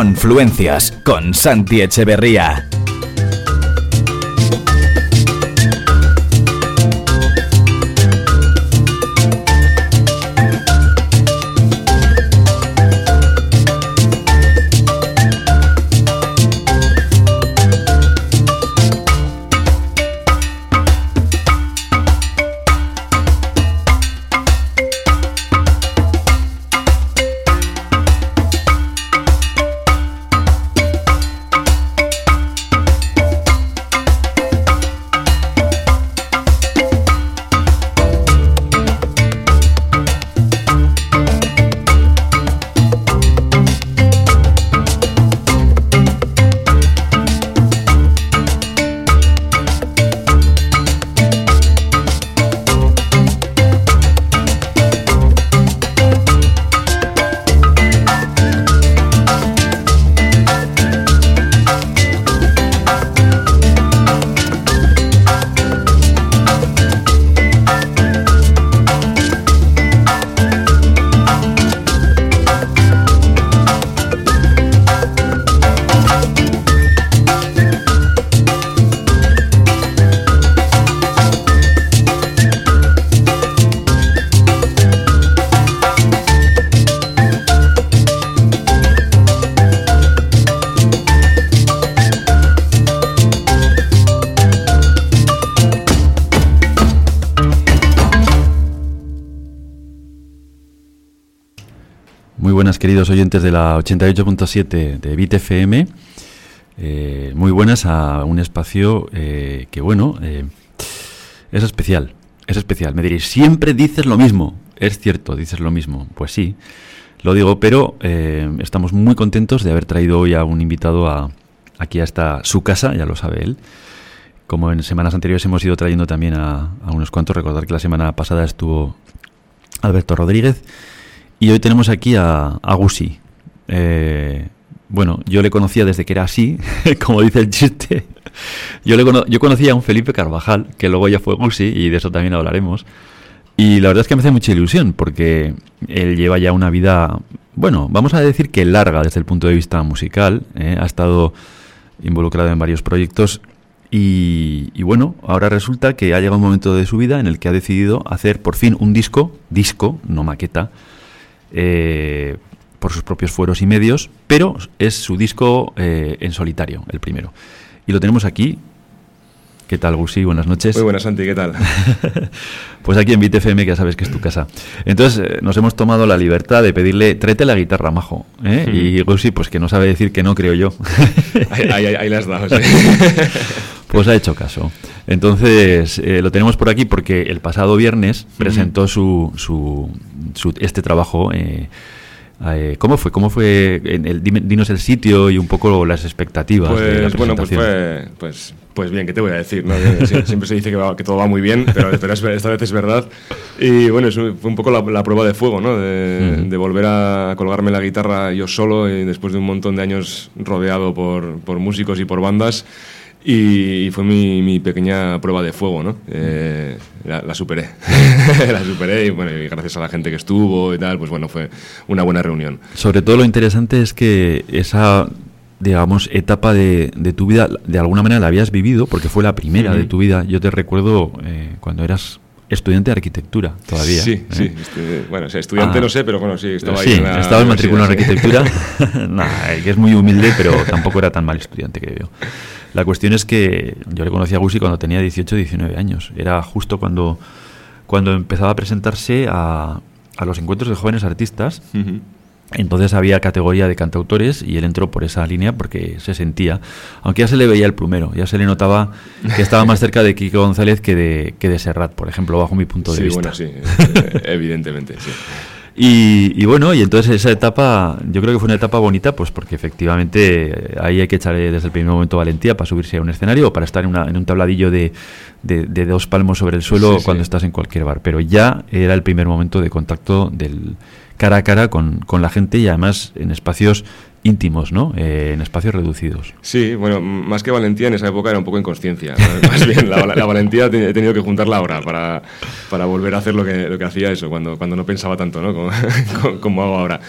Confluencias con Santi Echeverría. Queridos oyentes de la 88.7 de Bit FM. Eh, muy buenas a un espacio eh, que, bueno, eh, es especial. Es especial. Me diréis, siempre dices lo mismo. Es cierto, dices lo mismo. Pues sí, lo digo, pero estamos muy contentos de haber traído hoy a un invitado a, aquí hasta su casa, ya lo sabe él. Como en semanas anteriores hemos ido trayendo también a, a unos cuantos. Recordar que la semana pasada estuvo Alberto Rodríguez. Y hoy tenemos aquí a, a. Eh, bueno, yo le conocía desde que era así, como dice el chiste. Yo, le yo conocía a un Felipe Carvajal, que luego ya fue Gusi, y de eso también hablaremos. Y la verdad es que me hace mucha ilusión, porque él lleva ya una vida, bueno, vamos a decir que larga desde el punto de vista musical. ¿eh? Ha estado involucrado en varios proyectos y, y, bueno, ahora resulta que ha llegado un momento de su vida en el que ha decidido hacer por fin un disco, disco, no maqueta, eh, por sus propios fueros y medios, pero es su disco eh, en solitario, el primero. Y lo tenemos aquí. ¿Qué tal, Gusi? Buenas noches. Muy buenas, Santi, ¿qué tal? pues aquí en BitFM, que ya sabes que es tu casa. Entonces, eh, nos hemos tomado la libertad de pedirle, tráete la guitarra, majo. Y Gusi, pues que no sabe decir que no, creo yo. ahí, ahí, le has dado, sí. Pues ha hecho caso. Entonces, eh, lo tenemos por aquí porque el pasado viernes presentó su, su, este trabajo. Eh, eh, ¿Cómo fue? ¿Cómo fue? El, dinos el sitio y un poco las expectativas. Pues de la bueno, pues fue, pues, pues bien, ¿qué te voy a decir? Siempre se dice que, que, todo va muy bien, pero, esta vez es verdad. Y bueno, fue un poco la, prueba de fuego, ¿no? De, de, volver a colgarme la guitarra yo solo y después de un montón de años rodeado por, por músicos y por bandas. Y, fue mi, mi, pequeña prueba de fuego, ¿no? Eh, la, superé. la superé y, bueno, y gracias a la gente que estuvo y tal, pues bueno, fue una buena reunión. Sobre todo lo interesante es que esa, digamos, etapa de, de tu vida, de alguna manera la habías vivido, porque fue la primera de tu vida. Yo te recuerdo eh, cuando eras estudiante de arquitectura todavía. Sí, sí. ¿eh? Este, bueno, o sea, estudiante ah. no sé, pero bueno, sí, estaba sí, ahí. En estaba en matrícula en arquitectura. nah, que es muy humilde, pero tampoco era tan mal estudiante que veo. La cuestión es que yo le conocí a Gusi cuando tenía 18 19 años. Era justo cuando, cuando empezaba a presentarse a, a los encuentros de jóvenes artistas. Entonces había categoría de cantautores y él entró por esa línea porque se sentía, aunque ya se le veía el plumero, ya se le notaba que estaba más cerca de Kiko González que de, que de Serrat, por ejemplo, bajo mi punto de sí, vista. Bueno, sí, evidentemente, sí. Y, bueno, y entonces esa etapa, yo creo que fue una etapa bonita, pues porque efectivamente eh, ahí hay que echarle desde el primer momento valentía para subirse a un escenario o para estar en, una, en un tabladillo de, de, dos palmos sobre el suelo cuando estás en cualquier bar. Pero ya era el primer momento de contacto del cara a cara con, con la gente y además en espacios íntimos, ¿no? Eh, en espacios reducidos. Sí, bueno, más que valentía en esa época era un poco inconsciencia. Más bien, la, valentía he tenido que juntarla ahora para, para volver a hacer lo que, lo que hacía eso, cuando, cuando no pensaba tanto, ¿no? Como, como hago ahora.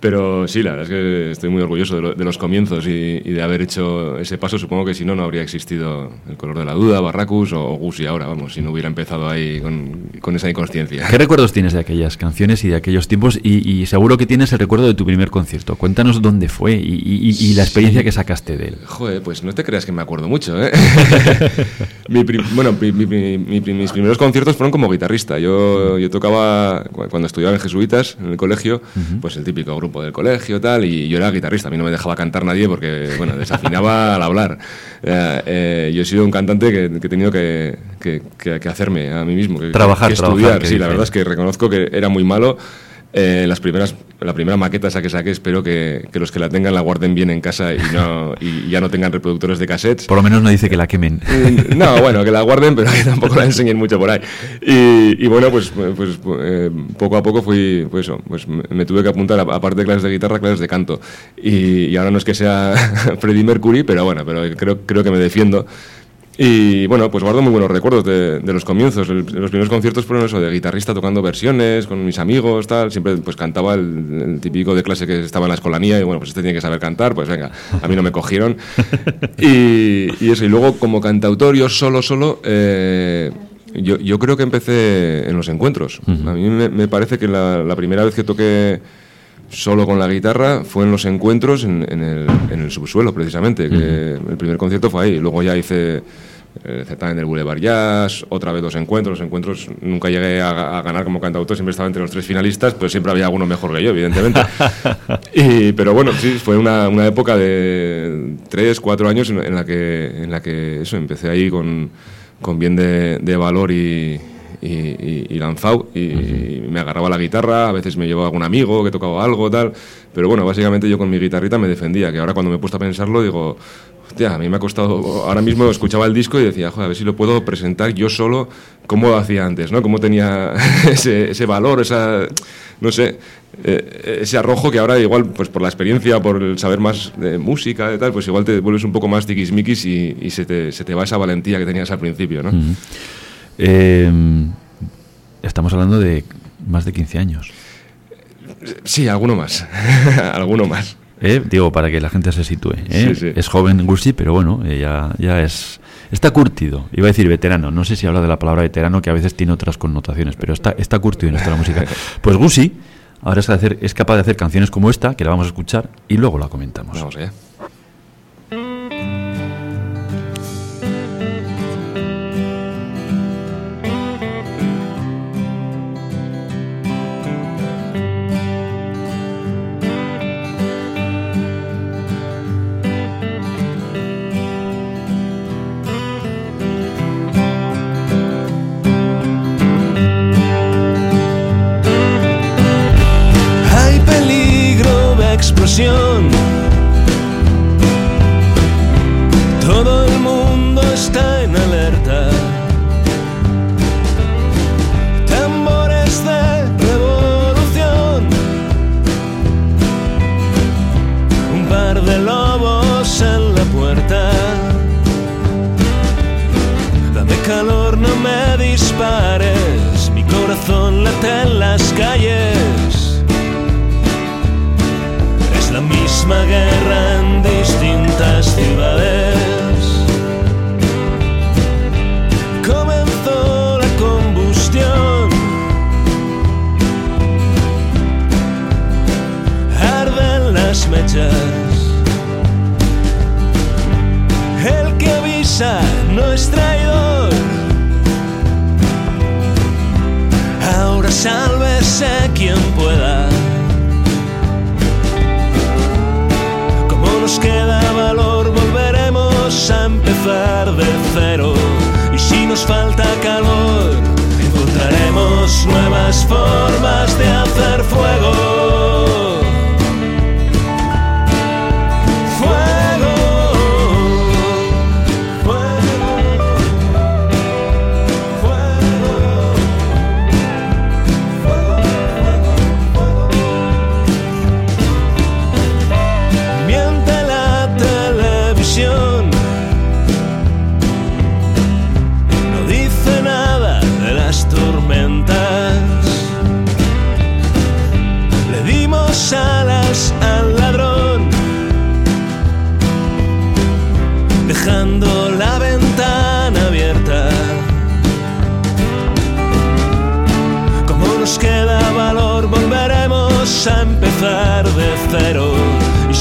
Pero sí, la verdad es que estoy muy orgulloso de, los comienzos y, de haber hecho ese paso. Supongo que si no, no habría existido El color de la duda, Barracus o, Gus y ahora, vamos, si no hubiera empezado ahí con, esa inconsciencia. ¿Qué recuerdos tienes de aquellas canciones y de aquellos tiempos? Y, seguro que tienes el recuerdo de tu primer concierto. Cuéntanos dónde fue y, la experiencia que sacaste de él. Joder, pues no te creas que me acuerdo mucho, ¿eh? bueno, mis primeros conciertos fueron como guitarrista. Yo, yo tocaba, cuando estudiaba en Jesuitas, en el colegio, pues el típico grupo del colegio tal, y yo era guitarrista, a mí no me dejaba cantar nadie porque, bueno, desafinaba al hablar. Eh, eh, yo he sido un cantante que, he tenido que, que, hacerme a mí mismo, que, trabajar, estudiar. sí, la verdad es que reconozco que era muy malo eh, las primeras, la primera maqueta esa que saqué, espero que, los que la tengan la guarden bien en casa y, no, y ya no tengan reproductores de cassettes. Por lo menos no dice que la quemen. Mm, no, bueno, que la guarden, pero que tampoco la enseñen mucho por ahí. Y, bueno, pues, pues eh, poco a poco fui, pues eso, pues me tuve que apuntar, aparte de clases de guitarra, clases de canto. Y, y ahora no es que sea Freddie Mercury, pero bueno, pero creo, creo que me defiendo. Y bueno, pues guardo muy buenos recuerdos de, los comienzos. los primeros conciertos fueron eso, de guitarrista tocando versiones con mis amigos, tal. Siempre pues cantaba el, típico de clase que estaba en la escolanía y bueno, pues este tiene que saber cantar, pues venga, a mí no me cogieron. y, eso, y luego como cantautor, yo solo, solo, eh, yo, yo, creo que empecé en los encuentros. A mí me, parece que la, la primera vez que toqué solo con la guitarra fue en los encuentros en, el, en el, subsuelo, precisamente. que El primer concierto fue ahí. Luego ya hice el certamen del Boulevard Jazz, otra vez dos encuentros. Los encuentros nunca llegué a, ganar como cantautor, siempre estaba entre los tres finalistas, pero siempre había alguno mejor que yo, evidentemente. y, pero bueno, sí, fue una, una, época de tres, cuatro años en, la que, en la que eso, empecé ahí con, con bien de, de valor y, y, lanzado y me agarraba la guitarra, a veces me llevaba algún amigo que tocaba algo, tal, pero bueno, básicamente yo con mi guitarrita me defendía, que ahora cuando me he puesto a pensarlo digo, hostia, a mí me ha costado, ahora mismo escuchaba el disco y decía, joder, a ver si lo puedo presentar yo solo como lo hacía antes, ¿no? Cómo tenía ese, ese valor, esa, no sé, eh, ese arrojo que ahora igual, pues por la experiencia, por el saber más de música y tal, pues igual te vuelves un poco más tiquismiquis y, y se, te, se te va esa valentía que tenías al principio, ¿no? Eh, estamos hablando de más de 15 años. Sí, alguno más. alguno más. ¿Eh? Digo, para que la gente se sitúe. ¿eh? Es joven Gusi, pero bueno, eh, ya, ya es. Está curtido. Iba a decir veterano. No sé si habla de la palabra veterano, que a veces tiene otras connotaciones, pero está, está curtido en esto de la música. Pues Gusi ahora es, capaz de hacer canciones como esta, que la vamos a escuchar, y luego la comentamos. Vamos allá. Todo el mundo está en alerta. Tambores de revolución. Un par de lobos en la puerta. Dame calor, no me dispares. Mi corazón late en las calles misma guerra en distintas ciudades. Comenzó la combustión. Arden las mechas. El que avisa no es traidor. Ahora sálvese quien pueda. De cero. Y si nos falta calor, encontraremos nuevas formas de hacer fuego.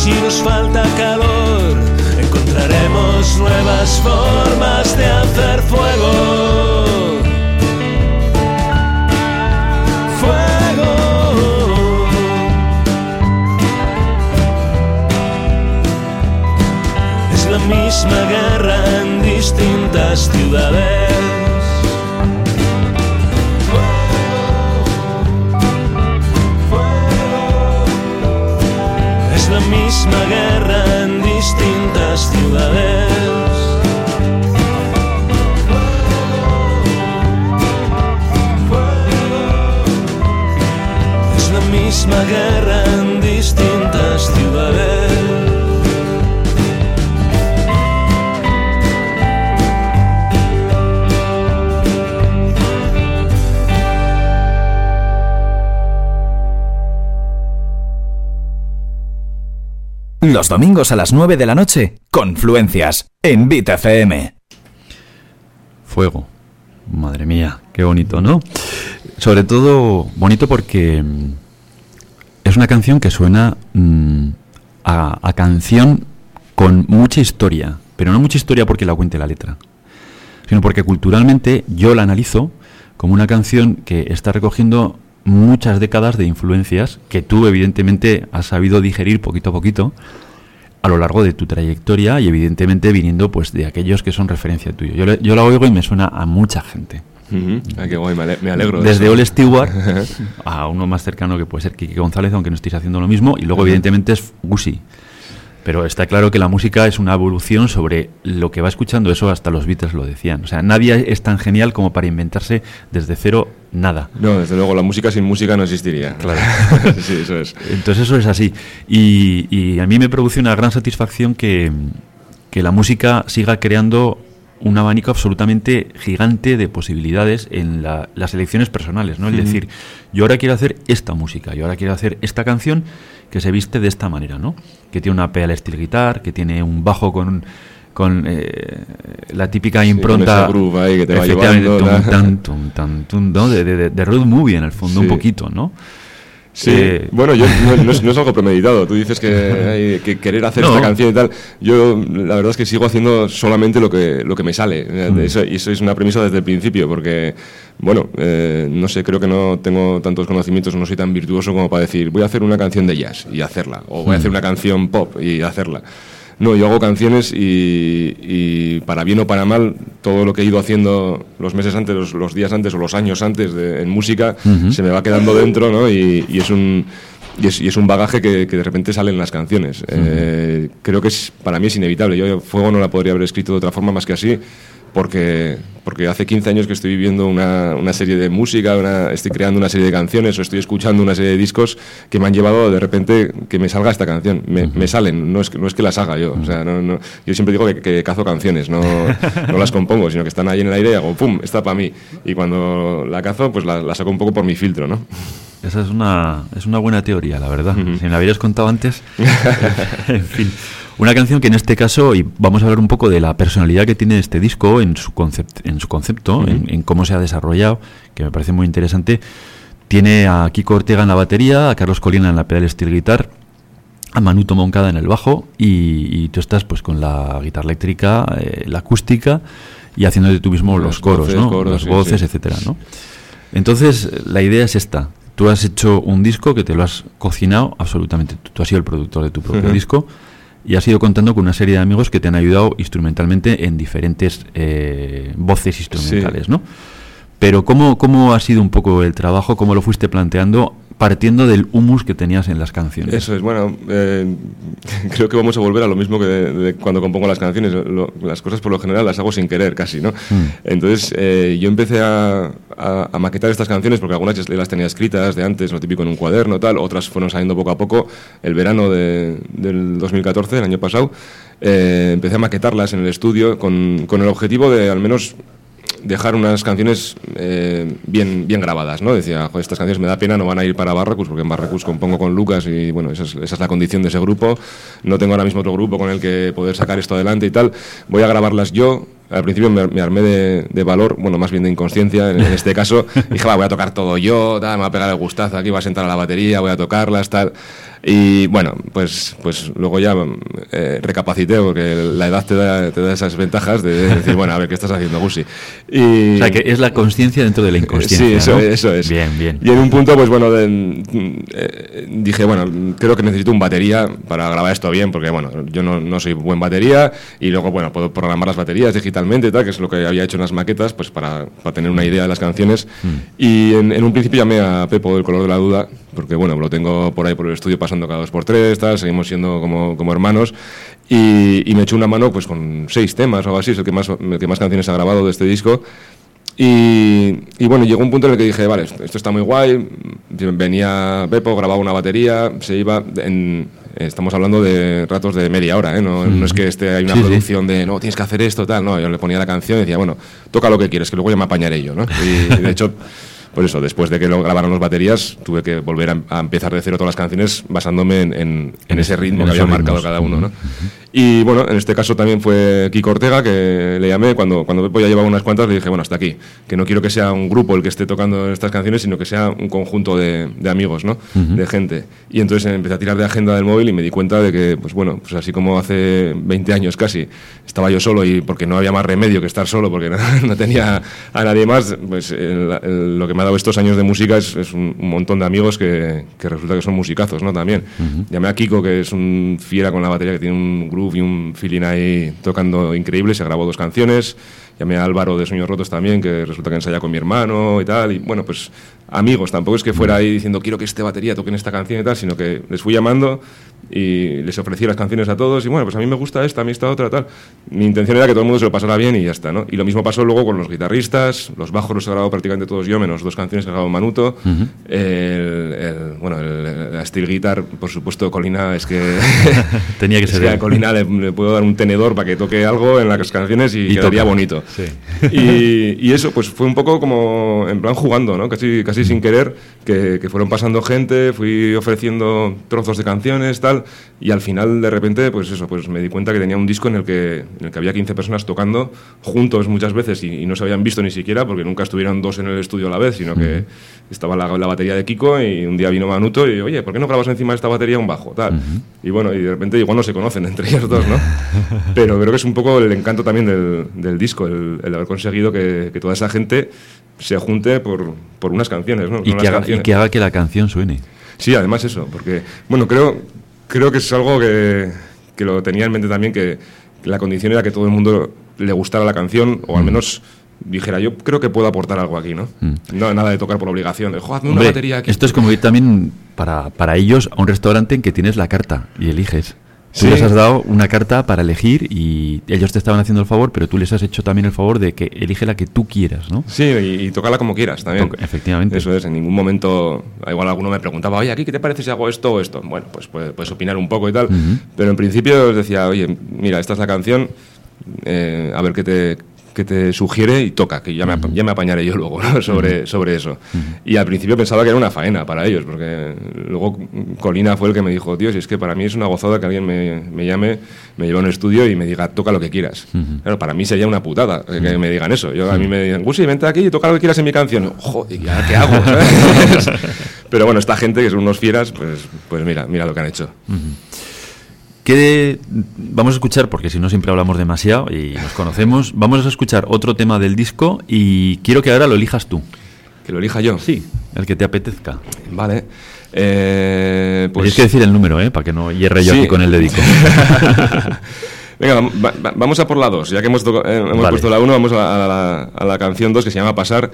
Si nos falta calor, encontraremos nuevas formas de hacer fuego. Fuego. Es la misma guerra en distintas ciudades. La misma guerra en distintas ciudades. Los domingos a las 9 de la noche, Confluencias, en Beat FM. Fuego. Madre mía, qué bonito, ¿no? Sobre todo bonito porque mm, es una canción que suena mm, a canción con mucha historia, pero no mucha historia porque la cuente la letra, sino porque culturalmente yo la analizo como una canción que está recogiendo muchas décadas de influencias que tú evidentemente has sabido digerir poquito a poquito a lo largo de tu trayectoria y evidentemente viniendo pues de aquellos que son referencia tuyo. Yo, le- yo la oigo y me suena a mucha gente. Ujú. Ah, qué guay, me ale- me alegro. de Desde eso. Ole Stewart a uno más cercano que puede ser Kiki González, aunque no estéis haciendo lo mismo, y luego evidentemente es Gusi. Pero está claro que la música es una evolución sobre lo que va escuchando, eso hasta los Beatles lo decían. O sea, nadie es tan genial como para inventarse desde cero nada. No, desde luego, la música sin música no existiría. Claro. sí, eso es. Entonces eso es así. Y, y a mí me produce una gran satisfacción que, que la música siga creando un abanico absolutamente gigante de posibilidades en la- las elecciones personales, ¿no? Es decir, yo ahora quiero hacer esta música, yo ahora quiero hacer esta canción que se viste de esta manera, ¿no? Que tiene una pedal steel guitar, que tiene un bajo con con eh, la típica impronta de, de, de road movie en el fondo un poquito, ¿no? Sí, Eh, bueno, yo, no, no es, no es algo premeditado. Tú dices que hay que querer hacer No. esta canción y tal. Yo, la verdad es que sigo haciendo solamente lo que, lo que me sale. Mm. Eso, y eso es una premisa desde el principio, porque, bueno, eh, no sé, creo que no tengo tantos conocimientos, no soy tan virtuoso como para decir, voy a hacer una canción de jazz y hacerla, o voy a Mm. hacer una canción pop y hacerla. No, yo hago canciones y, y para bien o para mal, todo lo que he ido haciendo los meses antes, los, los días antes o los años antes de- en música, se me va quedando dentro, ¿no? Y, y es un y es, y es un bagaje que, que de repente sale en las canciones. Eh, creo que es, para mí es inevitable. Yo Fuego no la podría haber escrito de otra forma más que así, porque, porque hace 15 años que estoy viviendo una, una serie de música, una- estoy creando una serie de canciones o estoy escuchando una serie de discos que me han llevado de repente que me salga esta canción. Me, me salen, no es, no es que las haga yo. O sea, no, no- yo siempre digo que, que cazo canciones, no, no las compongo, sino que están ahí en el aire y hago ¡pum! Está para mí. Y cuando la cazo, pues la, la saco un poco por mi filtro, ¿no? Esa es una, es una buena teoría, la verdad. Si me la hubieras contado antes. en fin. Una canción que en este caso, y vamos a hablar un poco de la personalidad que tiene este disco en su, concept, en su concepto, en, en cómo se ha desarrollado, que me parece muy interesante. Tiene a Kiko Ortega en la batería, a Carlos Colina en la pedal steel guitar, a Manuto Moncada en el bajo y, y tú estás pues con la guitarra eléctrica, eh, la acústica y haciéndote tú mismo los coros, voces, ¿no? coros, Las voces, sí. etcétera, ¿no? Entonces, la idea es esta. Tú has hecho un disco que te lo has cocinado absolutamente. Tú, tú has sido el productor de tu propio disco y has ido contando con una serie de amigos que te han ayudado instrumentalmente en diferentes eh, voces instrumentales, ¿no? Pero ¿cómo, ¿cómo ha sido un poco el trabajo? ¿Cómo lo fuiste planteando partiendo del humus que tenías en las canciones? Eso es, bueno, eh, creo que vamos a volver a lo mismo que de- de cuando compongo las canciones. Lo- las cosas por lo general las hago sin querer casi, ¿no? Entonces eh, yo empecé a, a- a maquetar estas canciones porque algunas ya las tenía escritas de antes, lo típico en un cuaderno, tal, otras fueron saliendo poco a poco. El verano de- del 2014, el año pasado, eh, empecé a maquetarlas en el estudio con, con el objetivo de al menos dejar unas canciones eh, bien, bien grabadas, ¿no? Decía, Joder, estas canciones me da pena, no van a ir para Barracus, porque en Barracus compongo con Lucas y bueno, esa es, esa es la condición de ese grupo. No tengo ahora mismo otro grupo con el que poder sacar esto adelante y tal. Voy a grabarlas yo, al principio me, me armé de, de, valor, bueno, más bien de inconsciencia en, en este caso. Dije, va, voy a tocar todo yo, tal, me va a pegar el gustazo aquí, voy a sentar a la batería, voy a tocarlas, tal. Y bueno, pues, pues luego ya eh, recapacité, porque la edad te da, te da esas ventajas de, decir, bueno, a ver, ¿qué estás haciendo, Gusi? Y, o sea, que es la conciencia dentro de la inconsciencia. Sí, eso, ¿no? eso es. Bien, bien. Y en un punto, pues bueno, de, eh, dije, bueno, creo que necesito un batería para grabar esto bien, porque bueno, yo no, no, soy buen batería y luego, bueno, puedo programar las baterías digitalmente tal, que es lo que había hecho en las maquetas, pues para, para tener una idea de las canciones. Mm. Y en, en, un principio llamé a Pepo del Color de la Duda, porque bueno, lo tengo por ahí por el estudio pasando cada dos por tres, tal, seguimos siendo como, como hermanos. Y, y, me echó una mano pues con seis temas o algo así, es el que más, el que más canciones ha grabado de este disco. Y, y, bueno, llegó un punto en el que dije, vale, esto, esto está muy guay. Venía Pepo, grababa una batería, se iba. En, estamos hablando de ratos de media hora, ¿eh? no, mm. no, es que esté, hay una sí, producción sí. de, no, tienes que hacer esto, tal. No, yo le ponía la canción y decía, bueno, toca lo que quieres, que luego ya me apañaré yo, ¿no? Y, y de hecho. Por eso, después de que lo grabaron las baterías, tuve que volver a, a empezar de cero todas las canciones basándome en, en, en ese ritmo en que había marcado cada uno. ¿no? Y bueno, en este caso también fue Kiko Ortega, que le llamé cuando, cuando Pepo ya llevaba unas cuantas, le dije, bueno, hasta aquí, que no quiero que sea un grupo el que esté tocando estas canciones, sino que sea un conjunto de, de amigos, ¿no? Uh -huh. De gente. Y entonces empecé a tirar de agenda del móvil y me di cuenta de que, pues bueno, pues así como hace 20 años casi, estaba yo solo y porque no había más remedio que estar solo, porque no, no tenía a nadie más, pues el, el, lo que me ha dado estos años de música es, es un, un, montón de amigos que, que, resulta que son musicazos, ¿no? También. Uh -huh. Llamé a Kiko, que es un fiera con la batería, que tiene un groove y un feeling ahí tocando increíble, se grabó dos canciones, llamé a Álvaro de Sueños Rotos también, que resulta que ensaya con mi hermano y tal, y bueno, pues amigos, tampoco es que fuera ahí diciendo quiero que este batería toquen esta canción y tal, sino que les fui llamando y les ofrecí las canciones a todos y bueno, pues a mí me gusta esta, a mí esta otra, tal. Mi intención era que todo el mundo se lo pasara bien y ya está, ¿no? Y lo mismo pasó luego con los guitarristas, los bajos los he grabado prácticamente todos yo, menos dos canciones que grabado Manuto. Uh -huh. el, el, bueno, el, la steel guitar, por supuesto, Colina es que... Tenía que ser. Que a Colina le, le, puedo dar un tenedor para que toque algo en las canciones y, y quedaría toca. bonito. Sí. Y, y, eso, pues fue un poco como en plan jugando, ¿no? Casi, casi sin querer, que, que fueron pasando gente, fui ofreciendo trozos de canciones, tal y al final de repente pues eso pues me di cuenta que tenía un disco en el que en el que había 15 personas tocando juntos muchas veces y, y no se habían visto ni siquiera porque nunca estuvieron dos en el estudio a la vez sino que estaba la, la, batería de Kiko y un día vino Manuto y oye ¿por qué no grabas encima de esta batería un bajo tal. Uh -huh. y bueno y de repente igual no se conocen entre ellos dos no pero creo que es un poco el encanto también del, del disco el, el, haber conseguido que, que toda esa gente se junte por, por unas canciones ¿no? Y, que haga, canciones. y que haga que la canción suene Sí, además eso, porque, bueno, creo, creo que es algo que, que lo tenía en mente también, que, la condición era que todo el mundo le gustara la canción, o al mm. menos dijera, yo creo que puedo aportar algo aquí, ¿no? Mm. No nada de tocar por obligación, de, hazme una batería aquí. Esto es como ir también para, para ellos a un restaurante en que tienes la carta y eliges. Tú sí. les has dado una carta para elegir y ellos te estaban haciendo el favor, pero tú les has hecho también el favor de que elige la que tú quieras, ¿no? Sí, y, y como quieras también. Toc efectivamente. Eso es, en ningún momento, igual alguno me preguntaba, oye, aquí, ¿qué te parece si hago esto o esto? Bueno, pues puedes, puedes opinar un poco y tal, uh -huh. pero en principio os decía, oye, mira, esta es la canción, eh, a ver qué te, que te sugiere y toca, que ya me, ya me apañaré yo luego ¿no? sobre, sobre eso. Y al principio pensaba que era una faena para ellos, porque luego Colina fue el que me dijo, tío, si es que para mí es una gozada que alguien me, me llame, me lleve a un estudio y me diga, toca lo que quieras. Claro, para mí sería una putada que me digan eso. Yo, a mí me dicen, Gusi, vente aquí y toca lo que quieras en mi canción. Joder, ¿qué hago? Pero bueno, esta gente, que son unos fieras, pues, pues mira, mira lo que han hecho. ¿Qué vamos a escuchar, porque si no siempre hablamos demasiado y nos conocemos, vamos a escuchar otro tema del disco y quiero que ahora lo elijas tú. ¿Que lo elija yo? Sí, el que te apetezca. Vale. Eh, pues... Tienes que decir el número, ¿eh? Para que no hierre yo sí. aquí con el dedico. Venga, va, va, vamos a por la 2. Ya que hemos, eh, hemos vale. puesto la 1, vamos a, a, la, a la canción 2 que se llama Pasar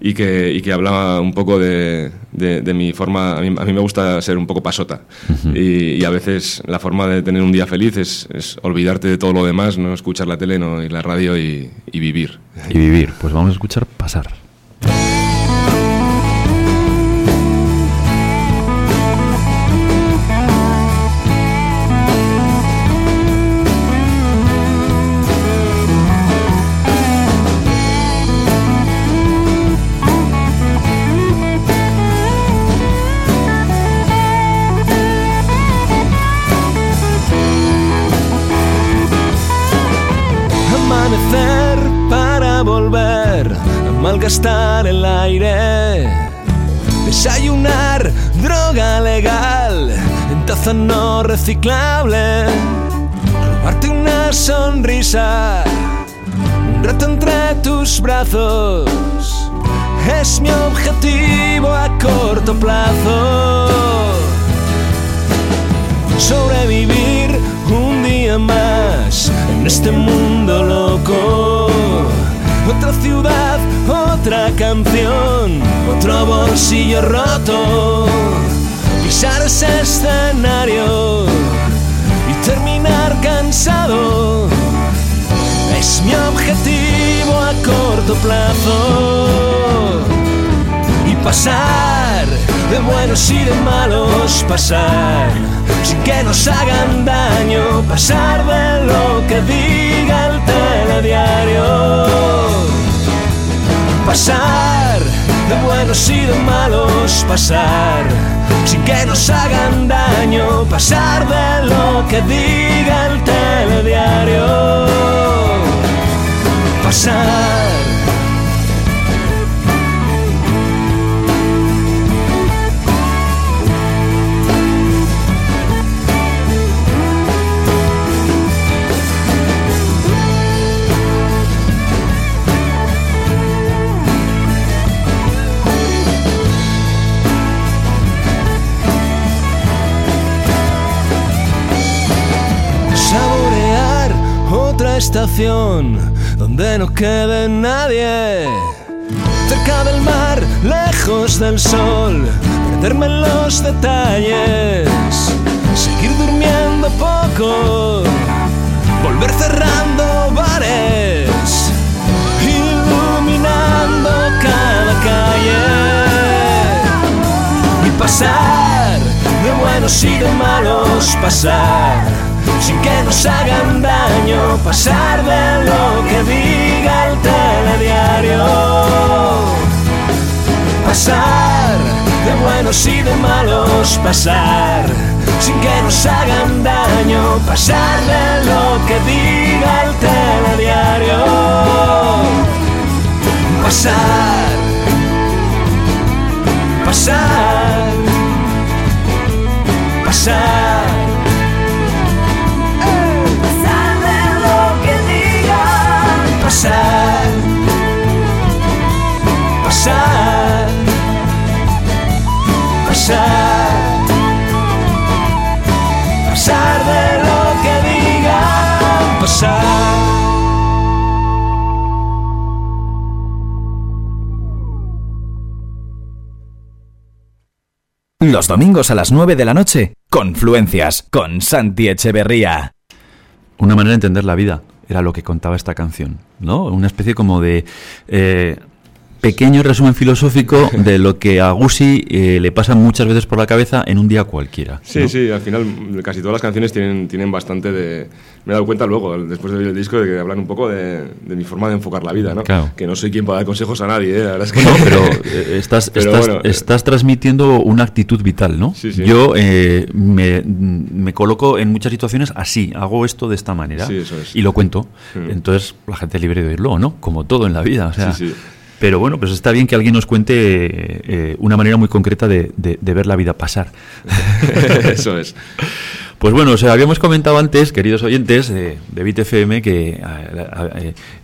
y que, y que hablaba un poco de, de, de mi forma, a mí, a mí, me gusta ser un poco pasota uh -huh. y, y, a veces la forma de tener un día feliz es, es, olvidarte de todo lo demás, no escuchar la tele, no ir la radio y, y vivir. Y vivir, pues vamos a escuchar pasar. Malgastar el aire, desayunar droga legal en taza no reciclable, robarte una sonrisa, un rato entre tus brazos, es mi objetivo a corto plazo. Sobrevivir un día más en este mundo loco. Otra ciudad, otra canción, otro bolsillo roto. Pisar ese escenario y terminar cansado. Es mi objetivo a corto plazo. Y pasar de buenos y de malos, pasar sin que nos hagan daño, pasar de lo que diga el telediario. Pasar de buenos y de malos, pasar sin que nos hagan daño, pasar de lo que diga el telediario. Pasar. Estación donde no quede nadie. Cerca del mar, lejos del sol, perderme los detalles, seguir durmiendo poco, volver cerrando bares, iluminando cada calle y pasar de buenos y de malos pasar sin que nos hagan daño pasar de lo que diga el telediario. Pasar de buenos y de malos pasar sin que nos hagan daño pasar de lo que diga el telediario. Pasar pasar pasar pasar, pasar, pasar, pasar de lo que digan, pasar. Los domingos a las 9 de la noche, Confluencias, con Santi Echeverría. Una manera de entender la vida, era lo que contaba esta canción, ¿no? Una especie como de eh, pequeño resumen filosófico de lo que a Gusi eh, le pasa muchas veces por la cabeza en un día cualquiera. Sí, ¿no? sí, al final casi todas las canciones tienen, tienen bastante de... Me he dado cuenta luego, después de oír el disco, de que hablan un poco de, de mi forma de enfocar la vida, ¿no? Claro. Que no soy quien para dar consejos a nadie, ¿eh? La verdad es que... No, pero eh, estás, Pero estás, bueno, eh, estás transmitiendo una actitud vital, ¿no? Sí, sí. Yo eh, me, me coloco en muchas situaciones así, hago esto de esta manera Sí, eso es. y lo cuento. Mm. Entonces la gente es libre de oírlo, ¿no? Como todo en la vida. O sea, Sí, sí. Pero bueno, pues está bien que alguien nos cuente eh, una manera muy concreta de, de- de ver la vida pasar. Eso es. Pues bueno, o sea, habíamos comentado antes, queridos oyentes de, de Bit FM, que a- a- a-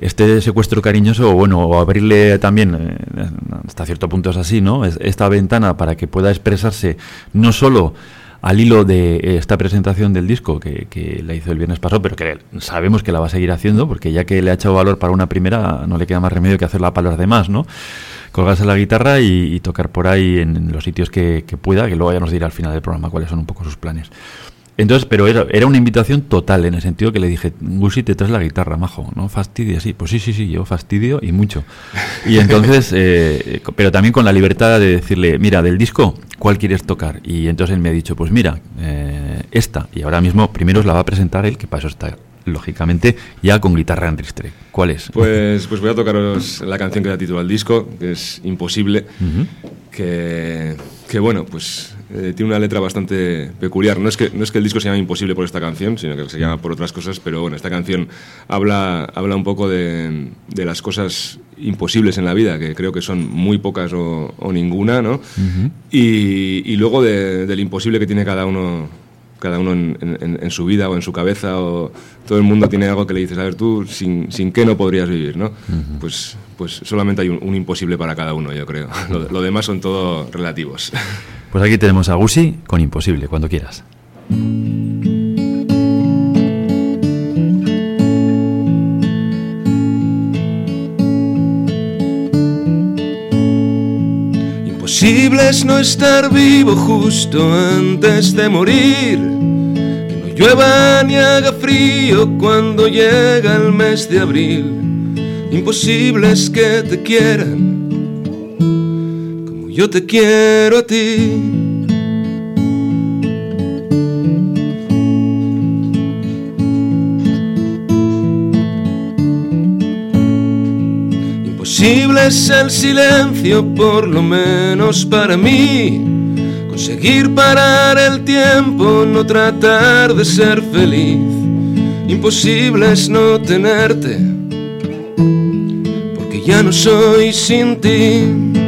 este secuestro cariñoso, o bueno, o abrirle también, eh, hasta cierto punto es así, ¿no? Es- Esta ventana para que pueda expresarse no solo al hilo de esta presentación del disco que, la hizo el viernes pasado, pero que sabemos que la va a seguir haciendo, porque ya que le ha echado valor para una primera, no le queda más remedio que hacerla para los demás, ¿no? Colgarse la guitarra y, y tocar por ahí en los sitios que, que pueda, que luego ya nos dirá al final del programa cuáles son un poco sus planes. Entonces, pero era, era una invitación total, en el sentido que le dije, Gusi, te traes la guitarra, majo, ¿no? Fastidia, sí, pues sí, sí, sí, yo fastidio y mucho. Y entonces, eh, pero también con la libertad de decirle, mira, del disco, ¿cuál quieres tocar? Y entonces él me ha dicho, pues mira, eh, esta, y ahora mismo primero os la va a presentar él, que para eso está, lógicamente, ya con guitarra en ristre. ¿Cuál es? Pues, pues voy a tocaros la canción que da título al disco, que es Imposible, que, que bueno, pues Eh, tiene una letra bastante peculiar. No es, que, no es que el disco se llame Imposible por esta canción, sino que se llama por otras cosas, pero bueno, esta canción habla, habla un poco de, de las cosas imposibles en la vida, que creo que son muy pocas o, o ninguna, ¿no? y, y luego de- del imposible que tiene cada uno cada uno en, en- en su vida o en su cabeza o todo el mundo tiene algo que le dices a ver tú sin, sin qué no podrías vivir no pues pues solamente hay un, un imposible para cada uno yo creo. Lo, lo demás son todo relativos Pues aquí tenemos a Gusi con Imposible, cuando quieras. Imposible es no estar vivo justo antes de morir. Que no llueva ni haga frío cuando llega el mes de abril. Imposible es que te quieran yo te quiero a ti. Imposible es el silencio, por lo menos para mí. Conseguir parar el tiempo, no tratar de ser feliz. Imposible es no tenerte, porque ya no soy sin ti.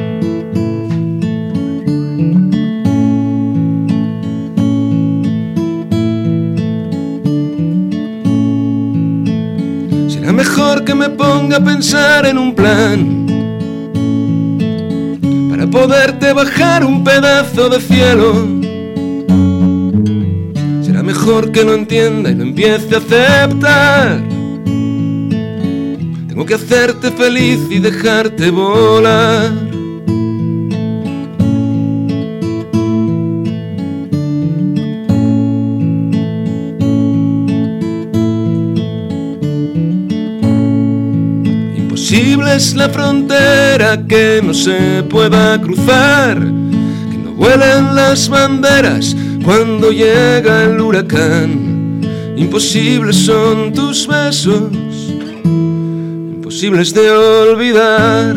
Que me ponga a pensar en un plan para poderte bajar un pedazo de cielo. Será mejor que lo entienda y lo empiece a aceptar. Tengo que hacerte feliz y dejarte volar. Es la frontera que no se pueda cruzar, que no vuelen las banderas cuando llega el huracán. Imposibles son tus besos, imposibles de olvidar.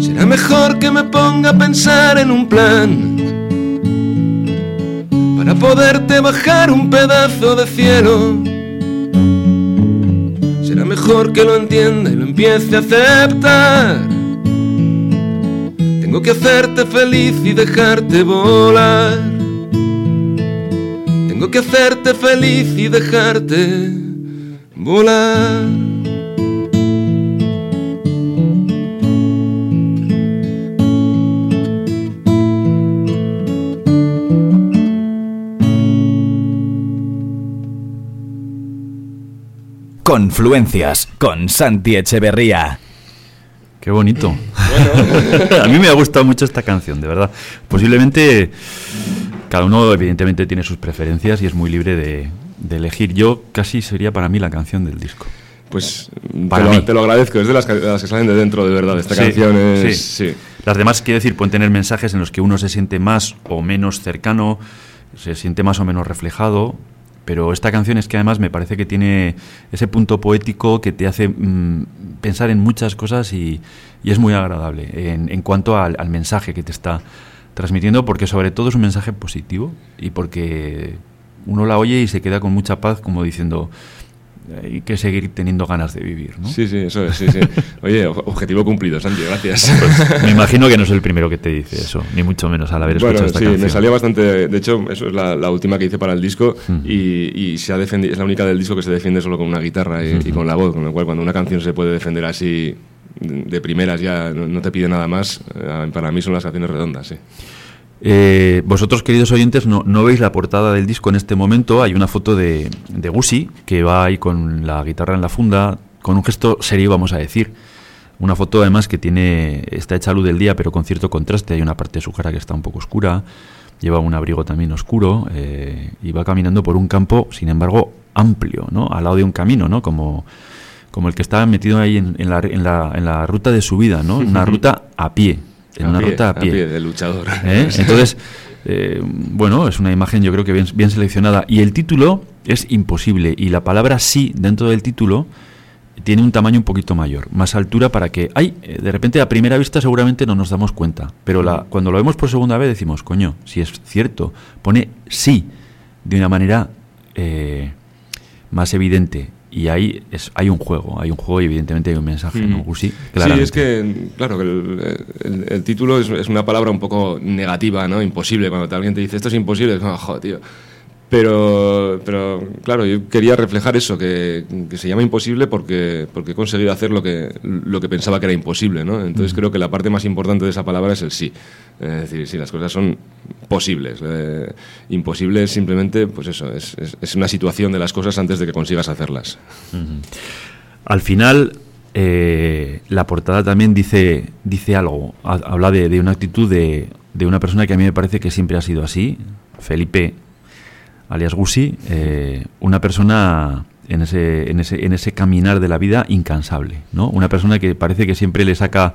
Será mejor que me ponga a pensar en un plan para poderte bajar un pedazo de cielo. Será mejor que lo entienda y lo empiece a aceptar. Tengo que hacerte feliz y dejarte volar. Tengo que hacerte feliz y dejarte volar. Confluencias con Santi Echeverría. Qué bonito. a mí me ha gustado mucho esta canción, de verdad. Posiblemente cada uno evidentemente tiene sus preferencias y es muy libre de, de elegir. Yo casi sería para mí la canción del disco. Pues Para te, mí. lo, te lo agradezco, es de las, que- de las que salen de dentro, de verdad. Esta Sí, canción es. sí. sí. Las demás, quiero decir, pueden tener mensajes en los que uno se siente más o menos cercano, se siente más o menos reflejado, pero esta canción es que además me parece que tiene ese punto poético que te hace mm, pensar en muchas cosas y, y es muy agradable en, cuanto al, mensaje que te está transmitiendo, porque sobre todo es un mensaje positivo y porque uno la oye y se queda con mucha paz como diciendo "Eh, hay que seguir teniendo ganas de vivir. ¿no? Sí, sí, eso es, sí, sí. Oye, ob- objetivo cumplido, Santi, gracias. Me imagino que no es el primero que te dice eso, ni mucho menos al haber escuchado Bueno, esta sí, canción. me salió bastante. De hecho, eso es la, la última que hice para el disco y, y se ha defendi- es la única del disco que se defiende solo con una guitarra y, y con la voz, con lo cual cuando una canción se puede defender así de primeras ya no, te pide nada más, eh, para mí son las canciones redondas, sí. Eh, vosotros, queridos oyentes, no, no veis la portada del disco en este momento. Hay una foto de, de Gusi, que va ahí con la guitarra en la funda, con un gesto serio, vamos a decir. Una foto además que tiene está hecha a luz del día, pero con cierto contraste. Hay una parte de su cara que está un poco oscura. Lleva un abrigo también oscuro eh, y va caminando por un campo, sin embargo, amplio, ¿no? Al lado de un camino, ¿no? Como, como el que está metido ahí en, en la, en la- en la ruta de su vida, ¿no? Una ruta a pie. En una ruta a pie. del luchador. ¿Eh? Entonces, eh, bueno, es una imagen yo creo que bien, bien seleccionada. Y el título es imposible. Y la palabra sí dentro del título tiene un tamaño un poquito mayor, más altura para que... Ay, eh, de repente a primera vista seguramente no nos damos cuenta, pero la, cuando lo vemos por segunda vez decimos, coño, si es cierto, pone sí de una manera eh, más evidente. Y ahí es, hay un juego, hay un juego y evidentemente hay un mensaje, ¿no, Mm. Gusi? Sí, es que, claro, que el, el- el título es, es una palabra un poco negativa, ¿no? Imposible. Cuando alguien te dice esto es imposible, es como, joder, tío. Pero, pero, claro, yo quería reflejar eso, que, que se llama imposible porque, porque he conseguido hacer lo que, lo que pensaba que era imposible, ¿no? Entonces creo que la parte más importante de esa palabra es el sí. Es decir, sí, las cosas son posibles. Eh, imposible es simplemente, pues eso, es, es- es una situación de las cosas antes de que consigas hacerlas. Al final, eh, la portada también dice, dice algo, ha- habla de, de una actitud de, de una persona que a mí me parece que siempre ha sido así, Felipe, alias Gusi, eh, una persona en ese, en, ese, en ese caminar de la vida incansable, ¿no? Una persona que parece que siempre le saca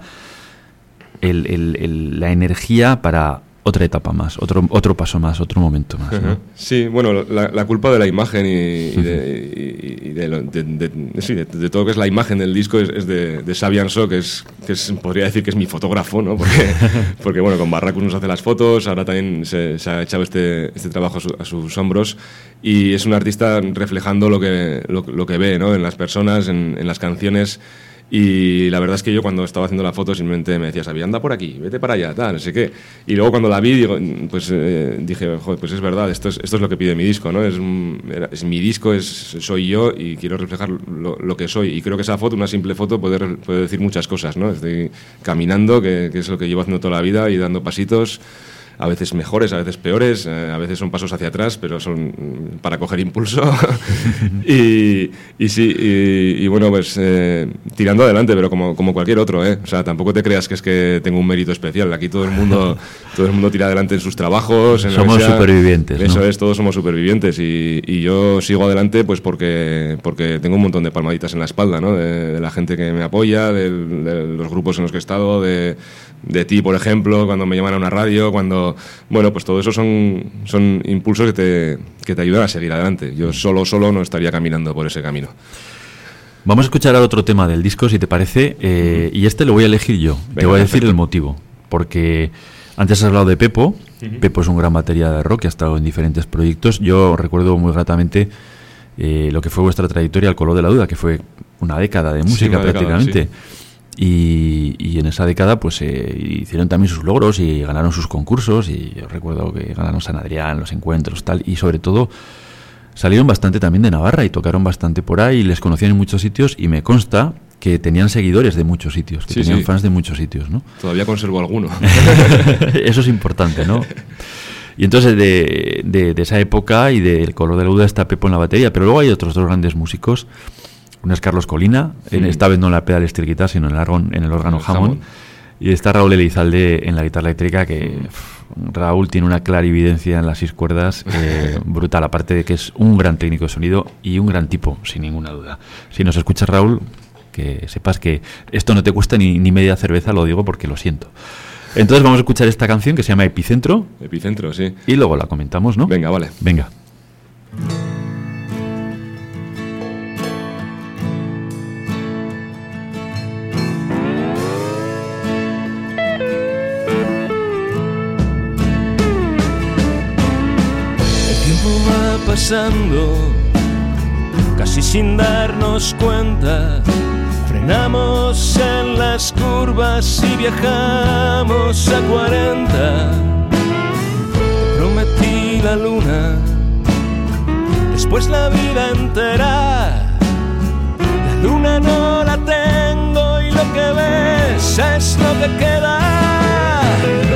el- la energía para otra etapa más, otro, otro paso más, otro momento más. ¿no? Sí, bueno, la, la culpa de la imagen y, y de, y- de de- sí, de- todo lo que es la imagen del disco es, es de, Xavi Anso, que es, que es, podría decir que es mi fotógrafo, ¿no? Porque, porque bueno, con Barracus nos hace las fotos, ahora también se, se ha echado este, este trabajo a, su- a sus hombros y es un artista reflejando lo que, lo, lo que ve, ¿no? En las personas, en, en las canciones. Y la verdad es que yo cuando estaba haciendo la foto simplemente me decía, Xavi, anda por aquí, vete para allá, tal, no sé qué. Y luego cuando la vi, digo, pues eh, dije, joder, pues es verdad, esto es, esto es lo que pide mi disco, ¿no? Es, es mi disco, es, soy yo y quiero reflejar lo, lo que soy. Y creo que esa foto, una simple foto, puede, puede decir muchas cosas, ¿no? Estoy caminando, que, que es lo que llevo haciendo toda la vida y dando pasitos a veces mejores, a veces peores, eh, a veces son pasos hacia atrás, pero son mm, para coger impulso. y, y sí, y, y bueno, pues eh, tirando adelante, pero como, como cualquier otro, ¿eh? O sea, tampoco te creas que es que tengo un mérito especial. Aquí todo el mundo, todo el mundo tira adelante en sus trabajos. En Somos supervivientes, ¿no? Eso es, todos somos supervivientes y, y yo sigo adelante pues porque, porque tengo un montón de palmaditas en la espalda, ¿no? De, de la gente que me apoya, del- de, los grupos en los que he estado, de, de ti, por ejemplo, cuando me llaman a una radio, cuando... Bueno, pues todo eso son, son impulsos que te, que te ayudan a seguir adelante. Yo solo, solo no estaría caminando por ese camino. Vamos a escuchar ahora otro tema del disco, si te parece, eh, y este lo voy a elegir yo. te voy a decir perfecto. el motivo, porque antes has hablado de Pepo. Pepo es un gran batería de rock que ha estado en diferentes proyectos. Yo recuerdo muy gratamente eh, lo que fue vuestra trayectoria al color de la duda, que fue una década de Sí, música década, prácticamente. Y, y en esa década pues eh, hicieron también sus logros y ganaron sus concursos y yo recuerdo que ganaron San Adrián, los encuentros, tal, y sobre todo salieron bastante también de Navarra y tocaron bastante por ahí, y les conocían en muchos sitios y me consta que tenían seguidores de muchos sitios, que Sí, tenían sí. fans de muchos sitios, ¿no? Todavía conservo alguno. Eso es importante, ¿no? Y entonces de, de- de esa época y del color de la duda está Pepo en la batería, pero luego hay otros dos grandes músicos. Uno es Carlos Colina, en, Mm. esta vez no en la pedal electric guitar, sino en el, órgano- en el órgano El Hammond. Hammond. Y está Raúl Elizalde en la guitarra eléctrica, que pf, Raúl tiene una clarividencia en las seis cuerdas eh, brutal, aparte de que es un gran técnico de sonido y un gran tipo, sin ninguna duda. Si nos escuchas, Raúl, que sepas que esto no te cuesta ni, ni media cerveza, lo digo porque lo siento. Entonces vamos a escuchar esta canción que se llama Epicentro Epicentro, sí. y luego la comentamos, ¿no? Venga, vale. Venga. Casi sin darnos cuenta. Frenamos en las curvas y viajamos a 40. Te prometí la luna, después la vida entera. La luna no la tengo y lo que ves es lo que queda.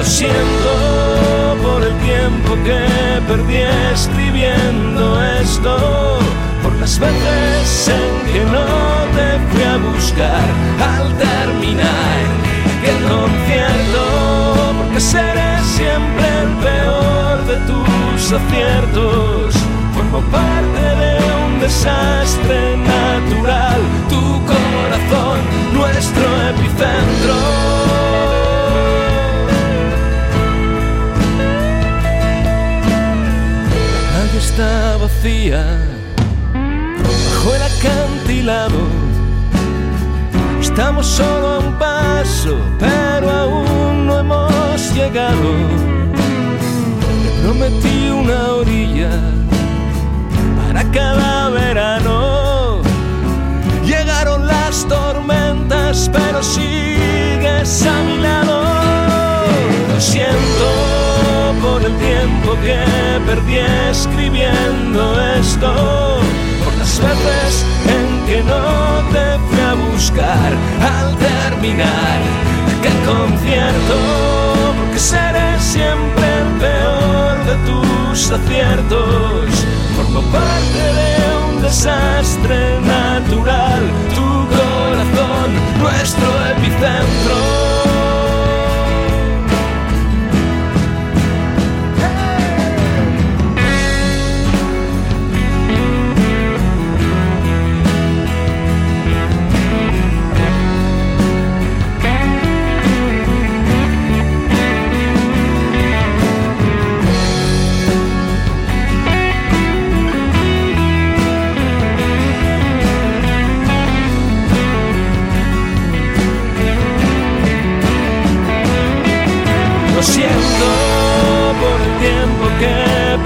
Lo siento por el tiempo que perdí escribiendo esto, por las veces en que no te fui a buscar al terminar aquel concierto, porque seré siempre el peor de tus aciertos. Formo parte de un desastre natural, cada verano. Llegaron las tormentas, pero sigues a mi lado. Lo siento por el tiempo que perdí escribiendo esto, por las veces en que no te fui a buscar al terminar aquel concierto, porque seré siempre el peor de tus aciertos. Formo parte de un desastre natural, tu corazón, nuestro epicentro.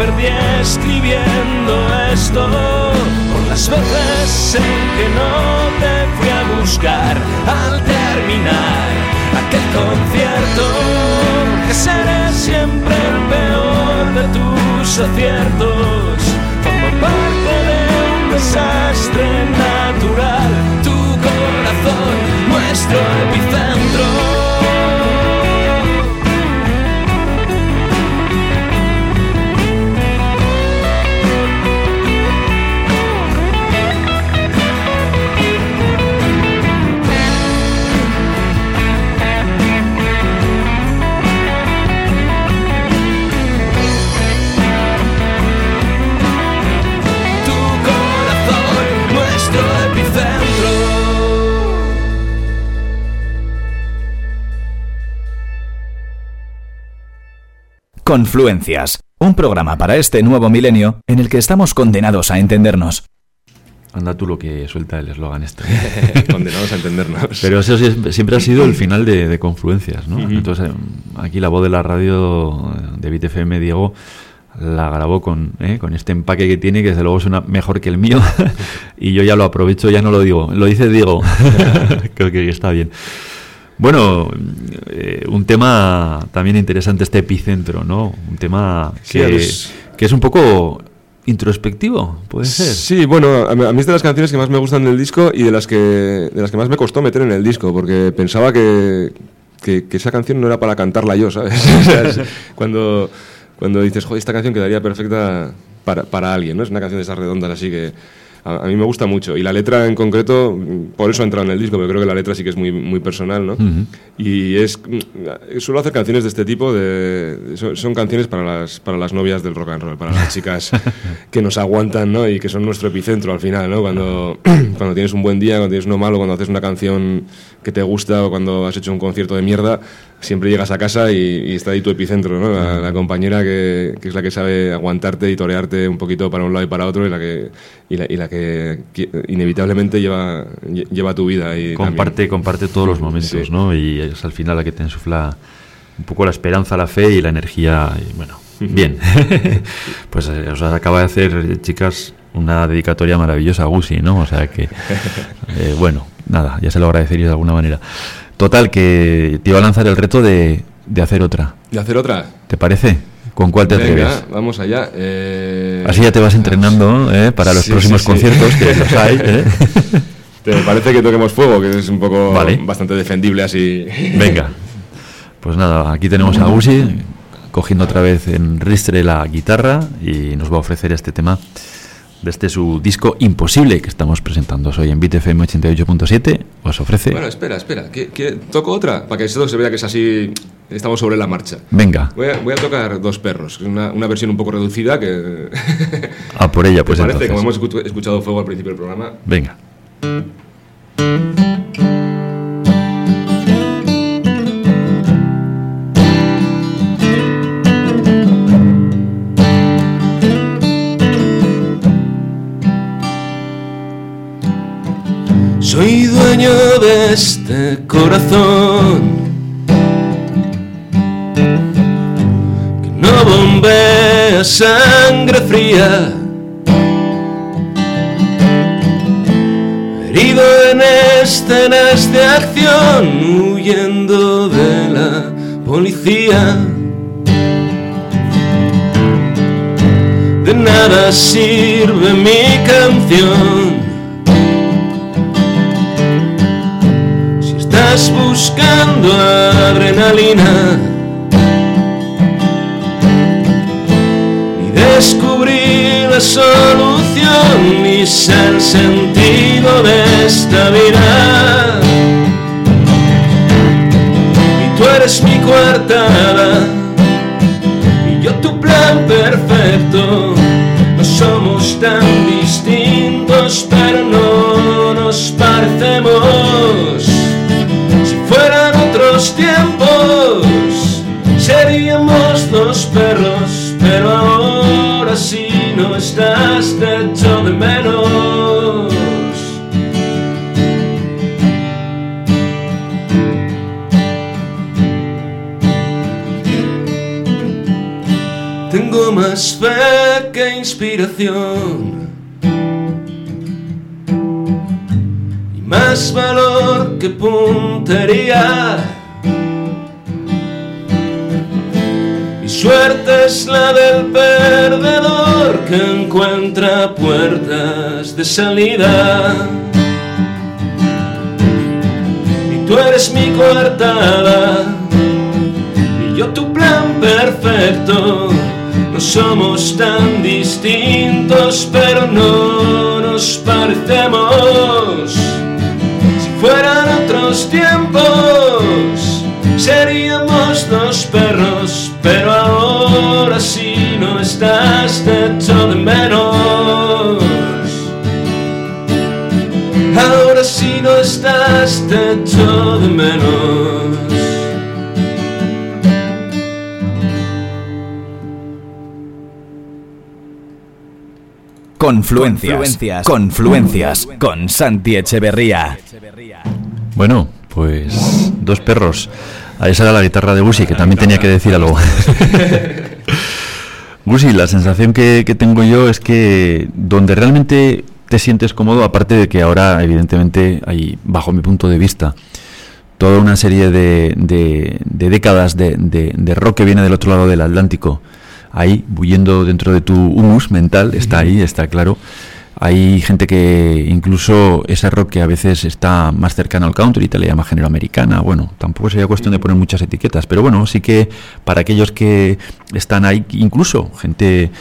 Perdí escribiendo esto, por las veces en que no te fui a buscar al terminar aquel concierto, que seré siempre el peor de tus aciertos. Confluencias, un programa para este nuevo milenio en el que estamos condenados a entendernos. Anda tú lo que suelta el eslogan este. Condenados a entendernos. Pero eso siempre ha sido el final de, de Confluencias, ¿no? Entonces, eh, aquí la voz de la radio de BitFM, Diego, la grabó con, ¿eh? con este empaque que tiene, que desde luego suena mejor que el mío. y yo ya lo aprovecho, ya no lo digo. Lo dice Diego. Creo que está bien. Bueno, eh, un tema también interesante, este epicentro, ¿no? Un tema Sí, que, los- que es un poco introspectivo, puede ser. Sí, bueno, a mí es de las canciones que más me gustan del disco y de las que, de las que más me costó meter en el disco, porque pensaba que, que, que esa canción no era para cantarla yo, ¿sabes? O sea, es cuando, cuando dices, joder, esta canción quedaría perfecta para, para alguien, ¿no? Es una canción de esas redondas así que a, a mí me gusta mucho. Y la letra en concreto, mm, por eso ha entrado en el disco, porque creo que la letra sí que es muy, muy personal, ¿no? Y es, mm, suelo hacer canciones de este tipo, de, son, son canciones para las, para las novias del rock and roll, para las chicas que nos aguantan, ¿no? Y que son nuestro epicentro al final, ¿no? Cuando, cuando tienes un buen día, cuando tienes uno malo, cuando haces una canción que te gusta o cuando has hecho un concierto de mierda, siempre llegas a casa y, y está ahí tu epicentro, ¿no? La, la compañera que, que es la que sabe aguantarte y torearte un poquito para un lado y para otro y la que, y la, y la que inevitablemente lleva, lle- lleva tu vida. Y comparte, comparte todos los momentos, Sí. ¿no? Y es al final la que te insufla un poco la esperanza, la fe y la energía. Y bueno, bien. pues eh, os acaba de hacer, chicas, una dedicatoria maravillosa a Gusi, ¿no? O sea que, eh, bueno, nada, ya se lo agradecería de alguna manera. Total, que te iba a lanzar el reto de, de hacer otra. ¿De hacer otra? ¿Te parece? ¿Con cuál te Venga, atreves? vamos allá. Eh, Así ya te vas entrenando ¿eh? para los Sí, próximos sí, sí. conciertos, que los hay. ¿eh? ¿Te parece que toquemos fuego? Que es un poco Vale. bastante defendible así. Venga. Pues nada, aquí tenemos a Gusi cogiendo otra vez en ristre la guitarra y nos va a ofrecer este tema de este su disco Imposible que estamos presentando hoy en BitFM 88.7. Os ofrece. Bueno, espera, espera. ¿qué- qué- toco otra? Para que esto se vea que es así. Estamos sobre la marcha. Venga, Voy a, voy a tocar Dos Perros, una, una versión un poco reducida que. a por ella, ¿Te pues parece? entonces. Como hemos escu- escuchado fuego al principio del programa. Venga. Este corazón que no bombea sangre fría. Herido en escenas de acción, huyendo de la policía. De nada sirve mi canción estás buscando adrenalina. Ni descubrí la solución, sé el sentido de esta vida. Y tú eres mi coartada y yo tu plan perfecto. No somos tan distintos, pero perros, pero ahora si no estás, te echo de menos. Tengo más fe que inspiración más valor que puntería. Suerte es la del perdedor que encuentra puertas de salida. Y tú eres mi coartada y yo tu plan perfecto. No somos tan distintos, pero no nos parecemos. Si fueran otros tiempos, seríamos dos perros, pero ahora si no estás, te echo de menos. Ahora si no estás, te echo de menos. Confluencias. Confluencias. Con Santi Echeverría. Bueno, pues dos perros. Ahí sale la guitarra de Gusi, que también tenía que decir algo. Gusi, la sensación que, que tengo yo es que donde realmente te sientes cómodo, aparte de que ahora, evidentemente, hay, bajo mi punto de vista, toda una serie de, de- de décadas de, de- de rock que viene del otro lado del Atlántico, ahí, bulliendo dentro de tu humus mental, está ahí, está claro. Hay gente que incluso ese rock que a veces está más cercano al country, te le llama género americana, bueno, tampoco sería cuestión de poner muchas etiquetas, pero bueno, sí que para aquellos que están ahí, incluso gente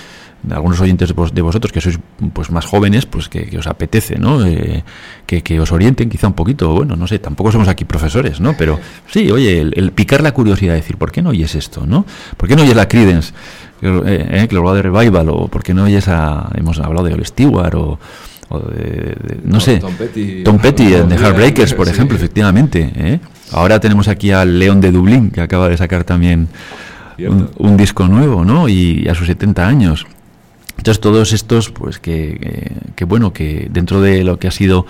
algunos oyentes de vos- de vosotros que sois pues más jóvenes, pues que, que os apetece, ¿no? Eh, que, que os orienten quizá un poquito, bueno, no sé, tampoco somos aquí profesores, ¿no? Pero sí, oye, el, el picar la curiosidad, decir, ¿por qué no oyes esto, no? ¿Por qué no oyes la Creedence, que, eh, eh, Revival, o por qué no oyes a, hemos hablado de Ole Stewart, o, o de, de- no sé, Tom Petty. Tom Petty, de Heartbreakers, por sí. ejemplo, efectivamente, ¿eh? Ahora tenemos aquí al León de Dublín, que acaba de sacar también un, un disco nuevo, ¿no? Y a sus 70 años. Entonces todos estos, pues que, que- que bueno, que dentro de lo que ha sido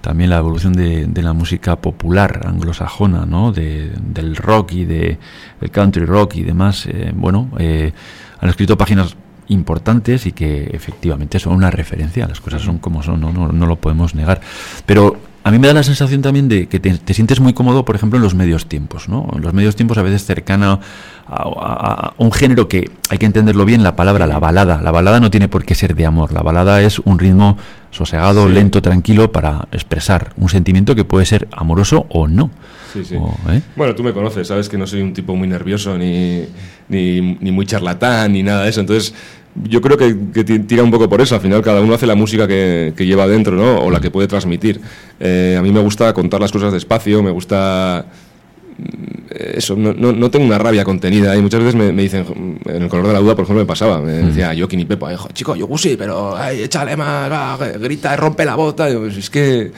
también la evolución de, de la música popular anglosajona, ¿no? De- del rock y de, del country rock y demás, eh, bueno, eh, han escrito páginas importantes y que efectivamente son una referencia, las cosas son como son, no, no, no lo podemos negar. Pero a mí me da la sensación también de que te, te sientes muy cómodo, por ejemplo, en los medios tiempos, ¿no? En los medios tiempos a veces cercano a, a- a un género que hay que entenderlo bien, la palabra, la balada. La balada no tiene por qué ser de amor, la balada es un ritmo sosegado, Sí. lento, tranquilo para expresar un sentimiento que puede ser amoroso o no. Sí, sí. O, ¿eh? Bueno, tú me conoces, sabes que no soy un tipo muy nervioso ni, ni, ni muy charlatán ni nada de eso. Entonces, yo creo que, que ti- tira un poco por eso. Al final, cada uno hace la música que, que lleva dentro, ¿no? O la que puede transmitir. Eh, a mí me gusta contar las cosas despacio, me gusta. Mm, Eso, no, no, no tengo una rabia contenida. Y muchas veces me, me dicen, en el color de la duda, por ejemplo, me pasaba. Me decía Joaquín y Pepa, "Eh, chico, yo sí, pero ay, échale más, va, grita, rompe la bota. Yo, "Pues es que.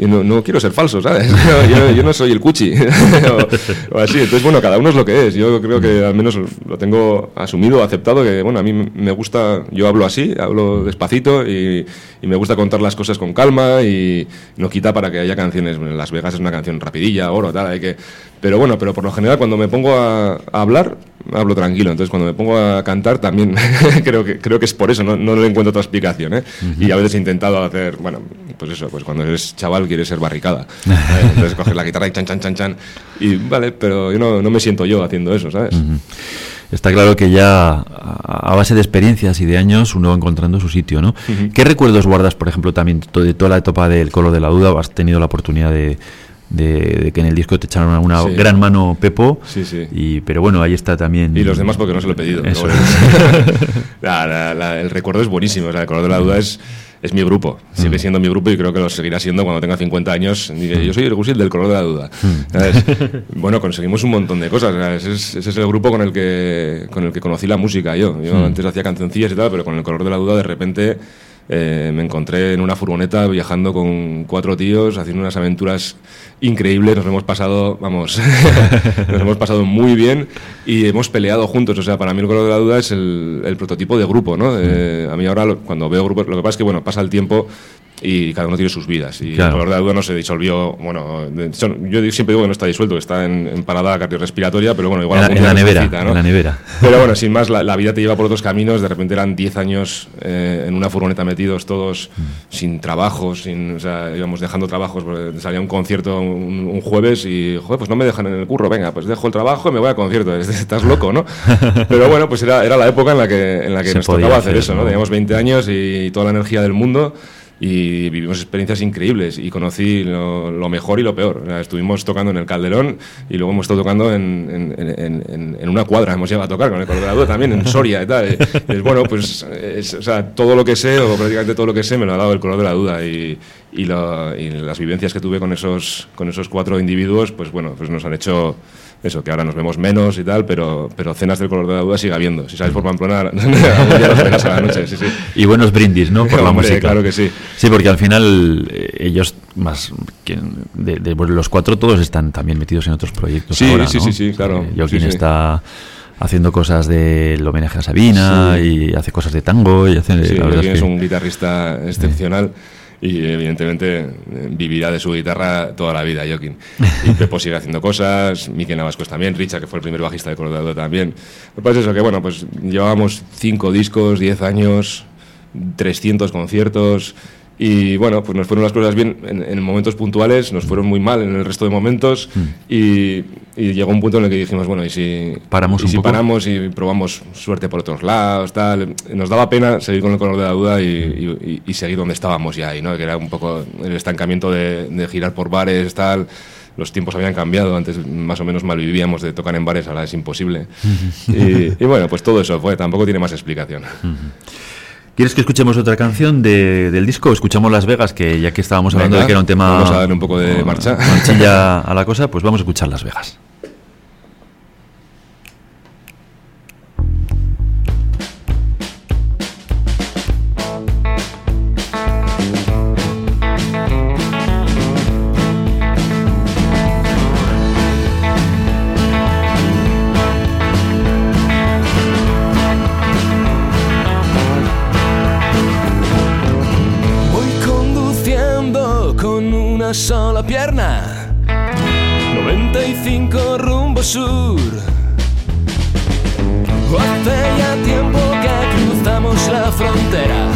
Y no, no quiero ser falso, ¿sabes? Yo, no soy el cuchi o, así. Entonces, bueno, cada uno es lo que es. Yo creo que al menos lo tengo asumido, aceptado, que bueno, a mí me gusta, yo hablo así, hablo despacito y, y me gusta contar las cosas con calma y no quita para que haya canciones. Las Vegas es una canción rapidilla, oro, tal, hay que... Pero bueno, pero por lo general cuando me pongo a, a hablar, hablo tranquilo. Entonces cuando me pongo a cantar también creo que creo que es por eso, no, no le encuentro otra explicación. ¿eh? Y a veces he intentado hacer, bueno, pues eso, pues cuando eres chaval quieres ser barricada. Entonces coges la guitarra y chan, chan, chan, chan. Y vale, pero yo no, no me siento yo haciendo eso, ¿sabes? Está claro que ya a base de experiencias y de años uno va encontrando su sitio, ¿no? ¿Qué recuerdos guardas, por ejemplo, también de toda la etapa del color de la duda? ¿Has tenido la oportunidad de, de- de que en el disco te echaron una Sí. gran mano Pepo? Sí, sí. Y, pero bueno, ahí está también... Y los demás porque no se lo he pedido. Eso. La- la- la- el recuerdo es buenísimo. o sea, el color de la duda es, es mi grupo. Sigue siendo mi grupo y creo que lo seguirá siendo cuando tenga 50 años. Diré, Yo soy el Gusil del color de la duda. ¿Sabes? Bueno, conseguimos un montón de cosas. es, ese es el grupo con el, que, con el que conocí la música yo. Yo antes hacía cancioncillas y tal, pero con el color de la duda de repente... eh, me encontré en una furgoneta viajando con cuatro tíos, haciendo unas aventuras increíbles. Nos hemos pasado, vamos, nos hemos pasado muy bien y hemos peleado juntos. O sea, para mí el color de la duda es el, prototipo de grupo, ¿no? Eh, a mí ahora lo- cuando veo grupos, lo que pasa es que bueno, pasa el tiempo y cada uno tiene sus vidas. Y Claro. el color de la duda no se disolvió, bueno, son- yo siempre digo que no está disuelto, que está en, en parada cardiorrespiratoria, pero bueno, igual En la- en la nevera, necesita, ¿no? en la nevera. Pero bueno, sin más, la, la vida te lleva por otros caminos. De repente eran 10 años eh, en una furgoneta metidos todos Mm. sin trabajo, sin, o sea, íbamos dejando trabajos. porque Salía un concierto un, un jueves y, joder, pues no me dejan en el curro. Venga, pues dejo el trabajo y me voy al concierto. Estás loco, ¿no? Pero bueno, pues era, era la época en la que, en la que Se nos tocaba hacer hacer, eso, ¿no? ¿no? Teníamos 20 años y toda la energía del mundo. Y vivimos experiencias increíbles y conocí lo, lo mejor y lo peor. O sea, estuvimos tocando en el Calderón y luego hemos estado tocando en, en- en- en- una cuadra, hemos llegado a tocar con el Color de la Duda también, en Soria y tal. Y es bueno, pues es- o sea, todo lo que sé, o prácticamente todo lo que sé, me lo ha dado el Color de la Duda. Y, y, lo- y las vivencias que tuve con esos, con esos cuatro individuos, pues bueno, pues nos han hecho eso, que ahora nos vemos menos y tal, pero, pero cenas del Color de la Duda sigue habiendo. Si sales por Pamplona, algún día los verás a la noche, sí, sí. Y buenos brindis, ¿no? Por la música. claro que sí. Sí, porque al final eh, ellos, más que de, de- pues los cuatro, todos están también metidos en otros proyectos. Sí, ahora, sí, ¿no? sí, sí, claro. Eh, Joaquín Sí, está haciendo cosas del homenaje a Sabina y hace cosas de tango y hace. Sí, la es que- un guitarrista excepcional y evidentemente vivirá de su guitarra toda la vida, Joaquín. Y Pepo sigue haciendo cosas, Miki Navascos también, Richa, que fue el primer bajista de Colorado también. Pues eso, que bueno, pues llevábamos cinco discos, 10 años, 300 conciertos. Y bueno, pues nos fueron las cosas bien en, en momentos puntuales, nos fueron muy mal en el resto de momentos. Y, y llegó un punto en el que dijimos, bueno, ¿y si Paramos y un si poco? paramos y probamos suerte por otros lados, tal. Nos daba pena seguir con el color de la duda y, y- y seguir donde estábamos ya ahí, ¿no? Que era un poco el estancamiento de, de girar por bares, tal. Los tiempos habían cambiado, antes más o menos mal vivíamos de tocar en bares, ahora es imposible. y, y bueno, pues todo eso fue, tampoco tiene más explicación. ¿Quieres que escuchemos otra canción de- del disco? Escuchamos Las Vegas, que ya que estábamos hablando Venga, de que era un tema. vamos a darle un poco de marcha. Marchilla a la cosa, pues vamos a escuchar Las Vegas. Sola pierna. 95 rumbo sur. Hace ya tiempo que cruzamos la frontera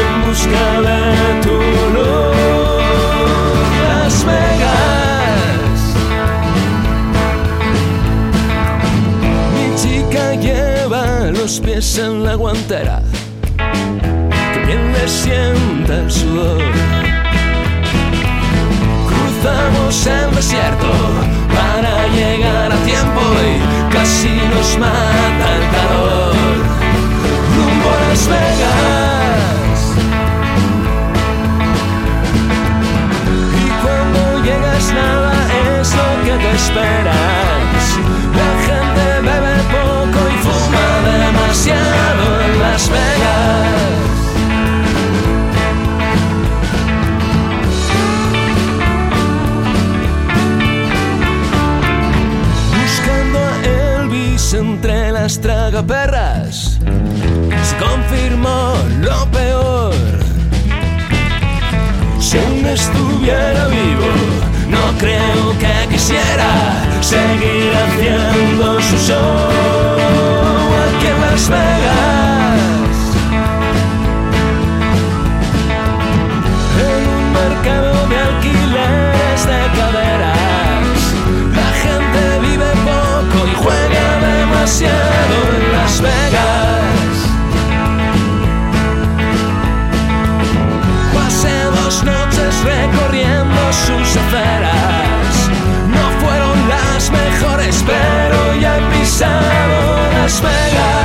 en busca de tu luz. Las Vegas. Mi chica lleva los pies en la guantera que bien le sienta el sudor. Cruzamos el desierto para llegar a tiempo y casi nos mata el calor. Rumbo a Las Vegas. Y cuando llegas nada es lo que te esperas. La gente bebe poco y fuma demasiado en Las Vegas. Sus aceras. No fueron las mejores, pero ya he pisado Las Vegas.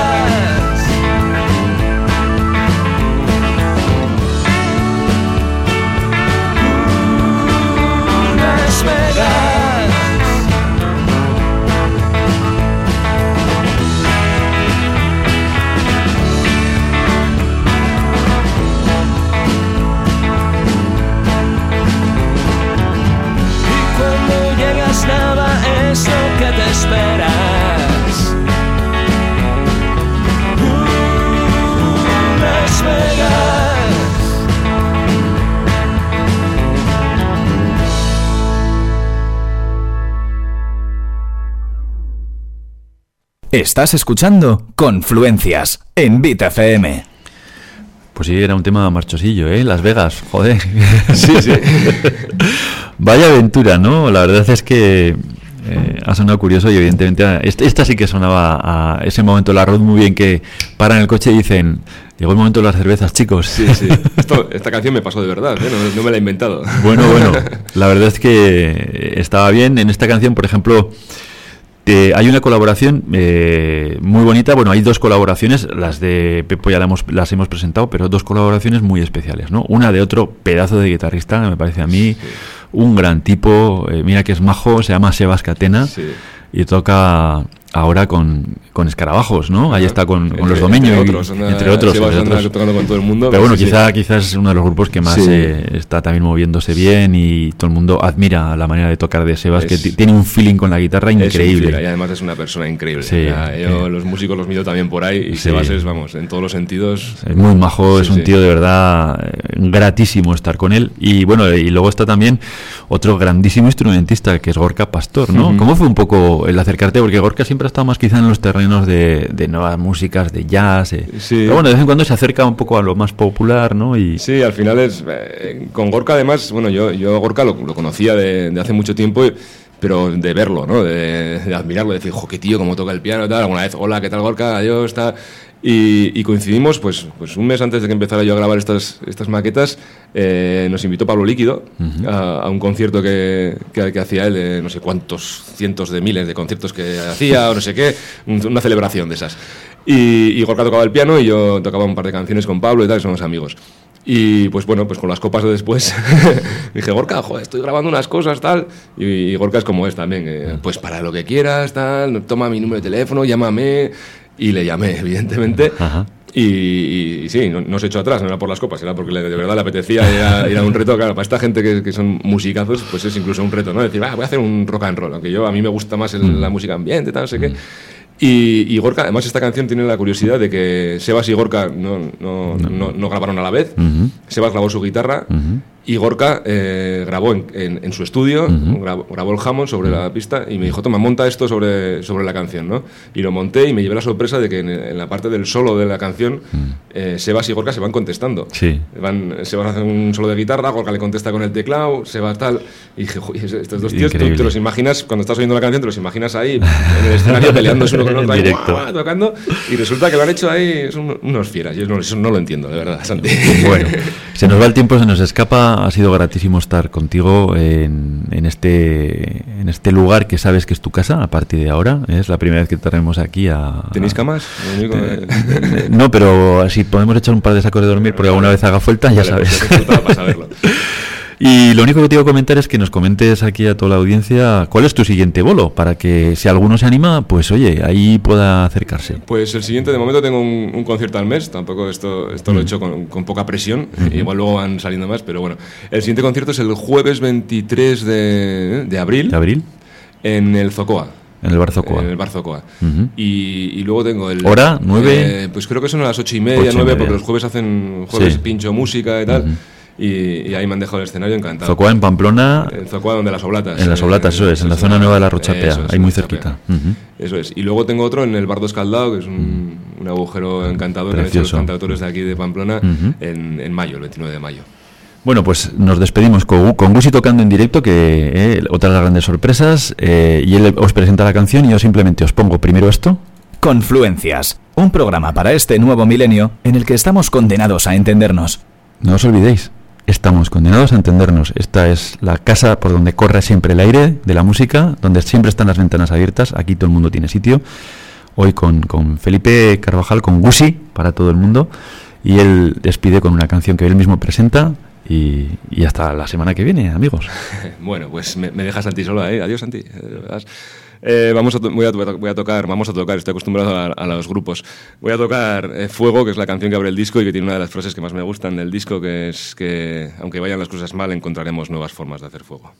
Estás escuchando Confluencias en Beat FM. Pues sí, era un tema marchosillo, ¿eh? Las Vegas, joder. Sí, sí. Vaya aventura, ¿no? La verdad es que eh, ha sonado curioso y evidentemente a- esta sí que sonaba a ese momento la road muy bien que paran el coche y dicen, llegó el momento de las cervezas, chicos. Sí, sí. Esto- esta canción me pasó de verdad, ¿eh? no, no me la he inventado. Bueno, bueno, la verdad es que estaba bien. En esta canción, por ejemplo, eh, hay una colaboración eh, muy bonita. Bueno, hay dos colaboraciones, las de Pepo ya la hemos- las hemos presentado, pero dos colaboraciones muy especiales, ¿no? Una de otro pedazo de guitarrista, me parece a mí un gran tipo. eh, mira que es majo, se llama Sebas Catena Sí. y toca ahora con, con Escarabajos, ¿no? Ahí está con, con los Domeños, entre otros, anda- entre otros. Entre otros. tocando con todo el mundo. Pero bueno, sí, sí. quizá, quizás es uno de los grupos que más Sí. eh, está también moviéndose bien y todo el mundo admira la manera de tocar de Sebas, que Es- ti- tiene un feeling con la guitarra increíble. y además es una persona increíble. Sí, sea, yo sí. los músicos los mido también por ahí y Sí. Sebas es, vamos, en todos los sentidos. Es muy majo, Sí, es un sí. tío de verdad eh, gratísimo estar con él. Y bueno, y luego está también otro grandísimo instrumentista que es Gorka Pastor, ¿no? Ujú. ¿Cómo fue un poco el acercarte? Porque Gorka siempre ha estado más quizá en los terrenos de, de nuevas músicas, de jazz. eh. Sí. Pero bueno, de vez en cuando se acerca un poco a lo más popular, ¿no? Y Sí, al final es. eh, con Gorka, además, bueno, yo, yo Gorka lo, lo conocía de, de hace mucho tiempo, y- pero de verlo, ¿no? De, de admirarlo, de decir, jo, qué tío, cómo toca el piano tal. Alguna vez, hola, ¿qué tal Gorka? Adiós, tal. Y, y coincidimos, pues, pues un mes antes de que empezara yo a grabar estas, estas maquetas, eh, nos invitó Pablo Líquido a, a un concierto que, que, que hacía él, de no sé cuántos cientos de miles de conciertos que hacía, o no sé qué, un- una celebración de esas. Y, y Gorka tocaba el piano y yo tocaba un par de canciones con Pablo y tal, y somos amigos. Y pues bueno, pues con las copas de después dije, Gorka, joder, estoy grabando unas cosas, tal. Y, y Gorka es como es también, eh, pues para lo que quieras, tal, toma mi número de teléfono, llámame. Y le llamé, evidentemente. Ajá. Y, y- y sí, no, no se echó atrás, no era por las copas, era porque le- de verdad le apetecía, era, era un reto, claro, para esta gente que, que son musicazos, pues es incluso un reto, ¿no? Decir, ah, voy a hacer un rock and roll, aunque yo a mí me gusta más el- la música ambiente, tal, no sé qué. Y, y Gorka, además esta canción tiene la curiosidad de que Sebas y Gorka no, no, no, no grabaron a la vez, Ujú. Sebas grabó su guitarra Ujú. Y Gorka eh, grabó en, en- en su estudio, grabó, grabó el Hammond sobre la pista y me dijo, toma, monta esto sobre, sobre la canción, ¿no? Y lo monté y me llevé la sorpresa de que en, en la parte del solo de la canción, eh, Sebas y Gorka se van contestando. Sí. Van, Sebas hace un solo de guitarra, Gorka le contesta con el teclado, Sebas tal. Y dije, "Joder, estos dos tíos, tú te los imaginas, cuando estás oyendo la canción, te los imaginas ahí en el escenario peleándose uno con otro, ahí, tocando. Y resulta que lo han hecho ahí, son unos fieras. Yo no, eso no lo entiendo, de verdad, Santi. Bueno, se nos va el tiempo, se nos escapa. Ha sido gratísimo estar contigo en, en este en este lugar que sabes que es tu casa a partir de ahora. Es la primera vez que te traemos aquí a. ¿Tenéis camas? No, pero si podemos echar un par de sacos de dormir porque alguna vez haga falta, ya Vale, pues sabes. para saberlo. Y lo único que te iba a comentar es que nos comentes aquí a toda la audiencia cuál es tu siguiente bolo, para que si alguno se anima, pues oye, ahí pueda acercarse. Pues el siguiente, de momento tengo un, un concierto al mes, tampoco esto, esto lo he hecho con, con poca presión, igual luego van saliendo más, pero bueno. El siguiente concierto es el jueves 23 de, de abril ¿De abril? en el Zocoa. En el Barzocoa. En el Barzocoa. Ujú. y, y luego tengo el... ¿Hora? ¿Nueve? Eh, pues creo que son a las ocho y media, Ocho y nueve, media. porque los jueves hacen jueves Sí. pincho música y tal. Y, y ahí me han dejado el escenario encantado. Zocoa en Pamplona, En Zocoa, donde las oblatas. en las eh, Oblatas, eso es, en la zona nueva de la Rochapea, es, ahí muy cerquita. Eso es. Y luego tengo otro en el Bardo Escaldado, que es un, un agujero encantador que han hecho los Precioso. cantautores de aquí de Pamplona en, en mayo, el 29 de mayo. Bueno, pues nos despedimos con, con Gusi tocando en directo, que eh, otra de las grandes sorpresas, eh, y él os presenta la canción y yo simplemente os pongo primero esto. Confluencias, un programa para este nuevo milenio en el que estamos condenados a entendernos. No os olvidéis, estamos condenados a entendernos. Esta es la casa por donde corre siempre el aire de la música, donde siempre están las ventanas abiertas. Aquí todo el mundo tiene sitio. Hoy con, con Felipe Carvajal, con Gusi, para todo el mundo. Y él despide con una canción que él mismo presenta. Y, hasta la semana que viene, amigos. Bueno, pues me, me dejas Santi solo ahí. Adiós, Santi. Eh. Eh, vamos a voy, a, voy a tocar, vamos a tocar, estoy acostumbrado a, a los grupos. Voy a tocar eh, Fuego, que es la canción que abre el disco y que tiene una de las frases que más me gustan del disco, que es que aunque vayan las cosas mal, encontraremos nuevas formas de hacer fuego.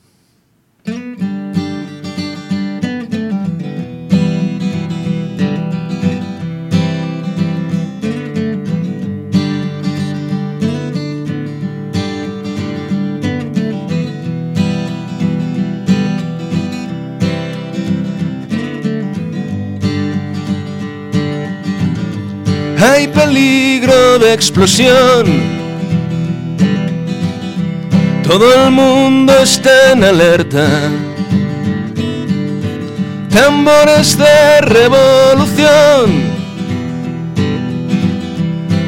Hay peligro de explosión. Todo el mundo está en alerta. Tambores de revolución.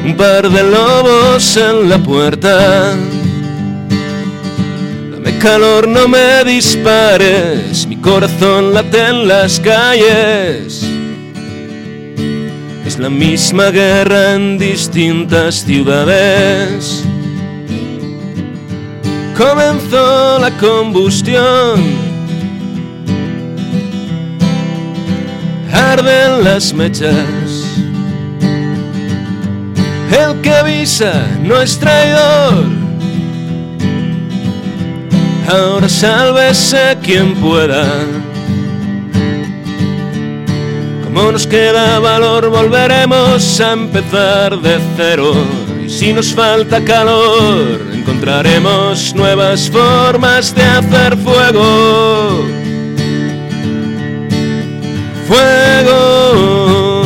Un par de lobos en la puerta. Dame calor, no me dispares. Mi corazón late en las calles. La misma guerra en distintas ciudades. Comenzó la combustión. Arden las mechas. El que avisa no es traidor. Ahora sálvese quien pueda. Como nos queda valor, volveremos a empezar de cero. Y si nos falta calor, encontraremos nuevas formas de hacer fuego. Fuego.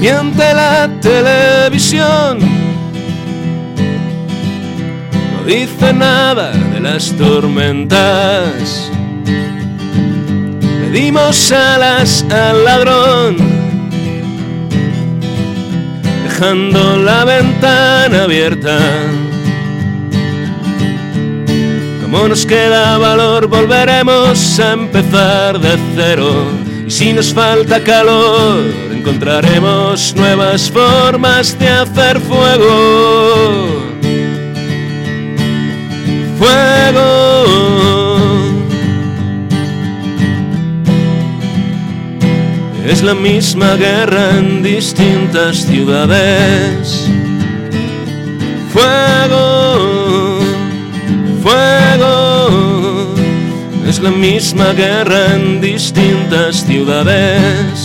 Miente la televisión dice nada de las tormentas. Le dimos alas al ladrón, dejando la ventana abierta. Como nos queda valor, volveremos a empezar de cero. Y si nos falta calor, encontraremos nuevas formas de hacer fuego fuego. Es la misma guerra en distintas ciudades. Fuego, fuego. Es la misma guerra en distintas ciudades.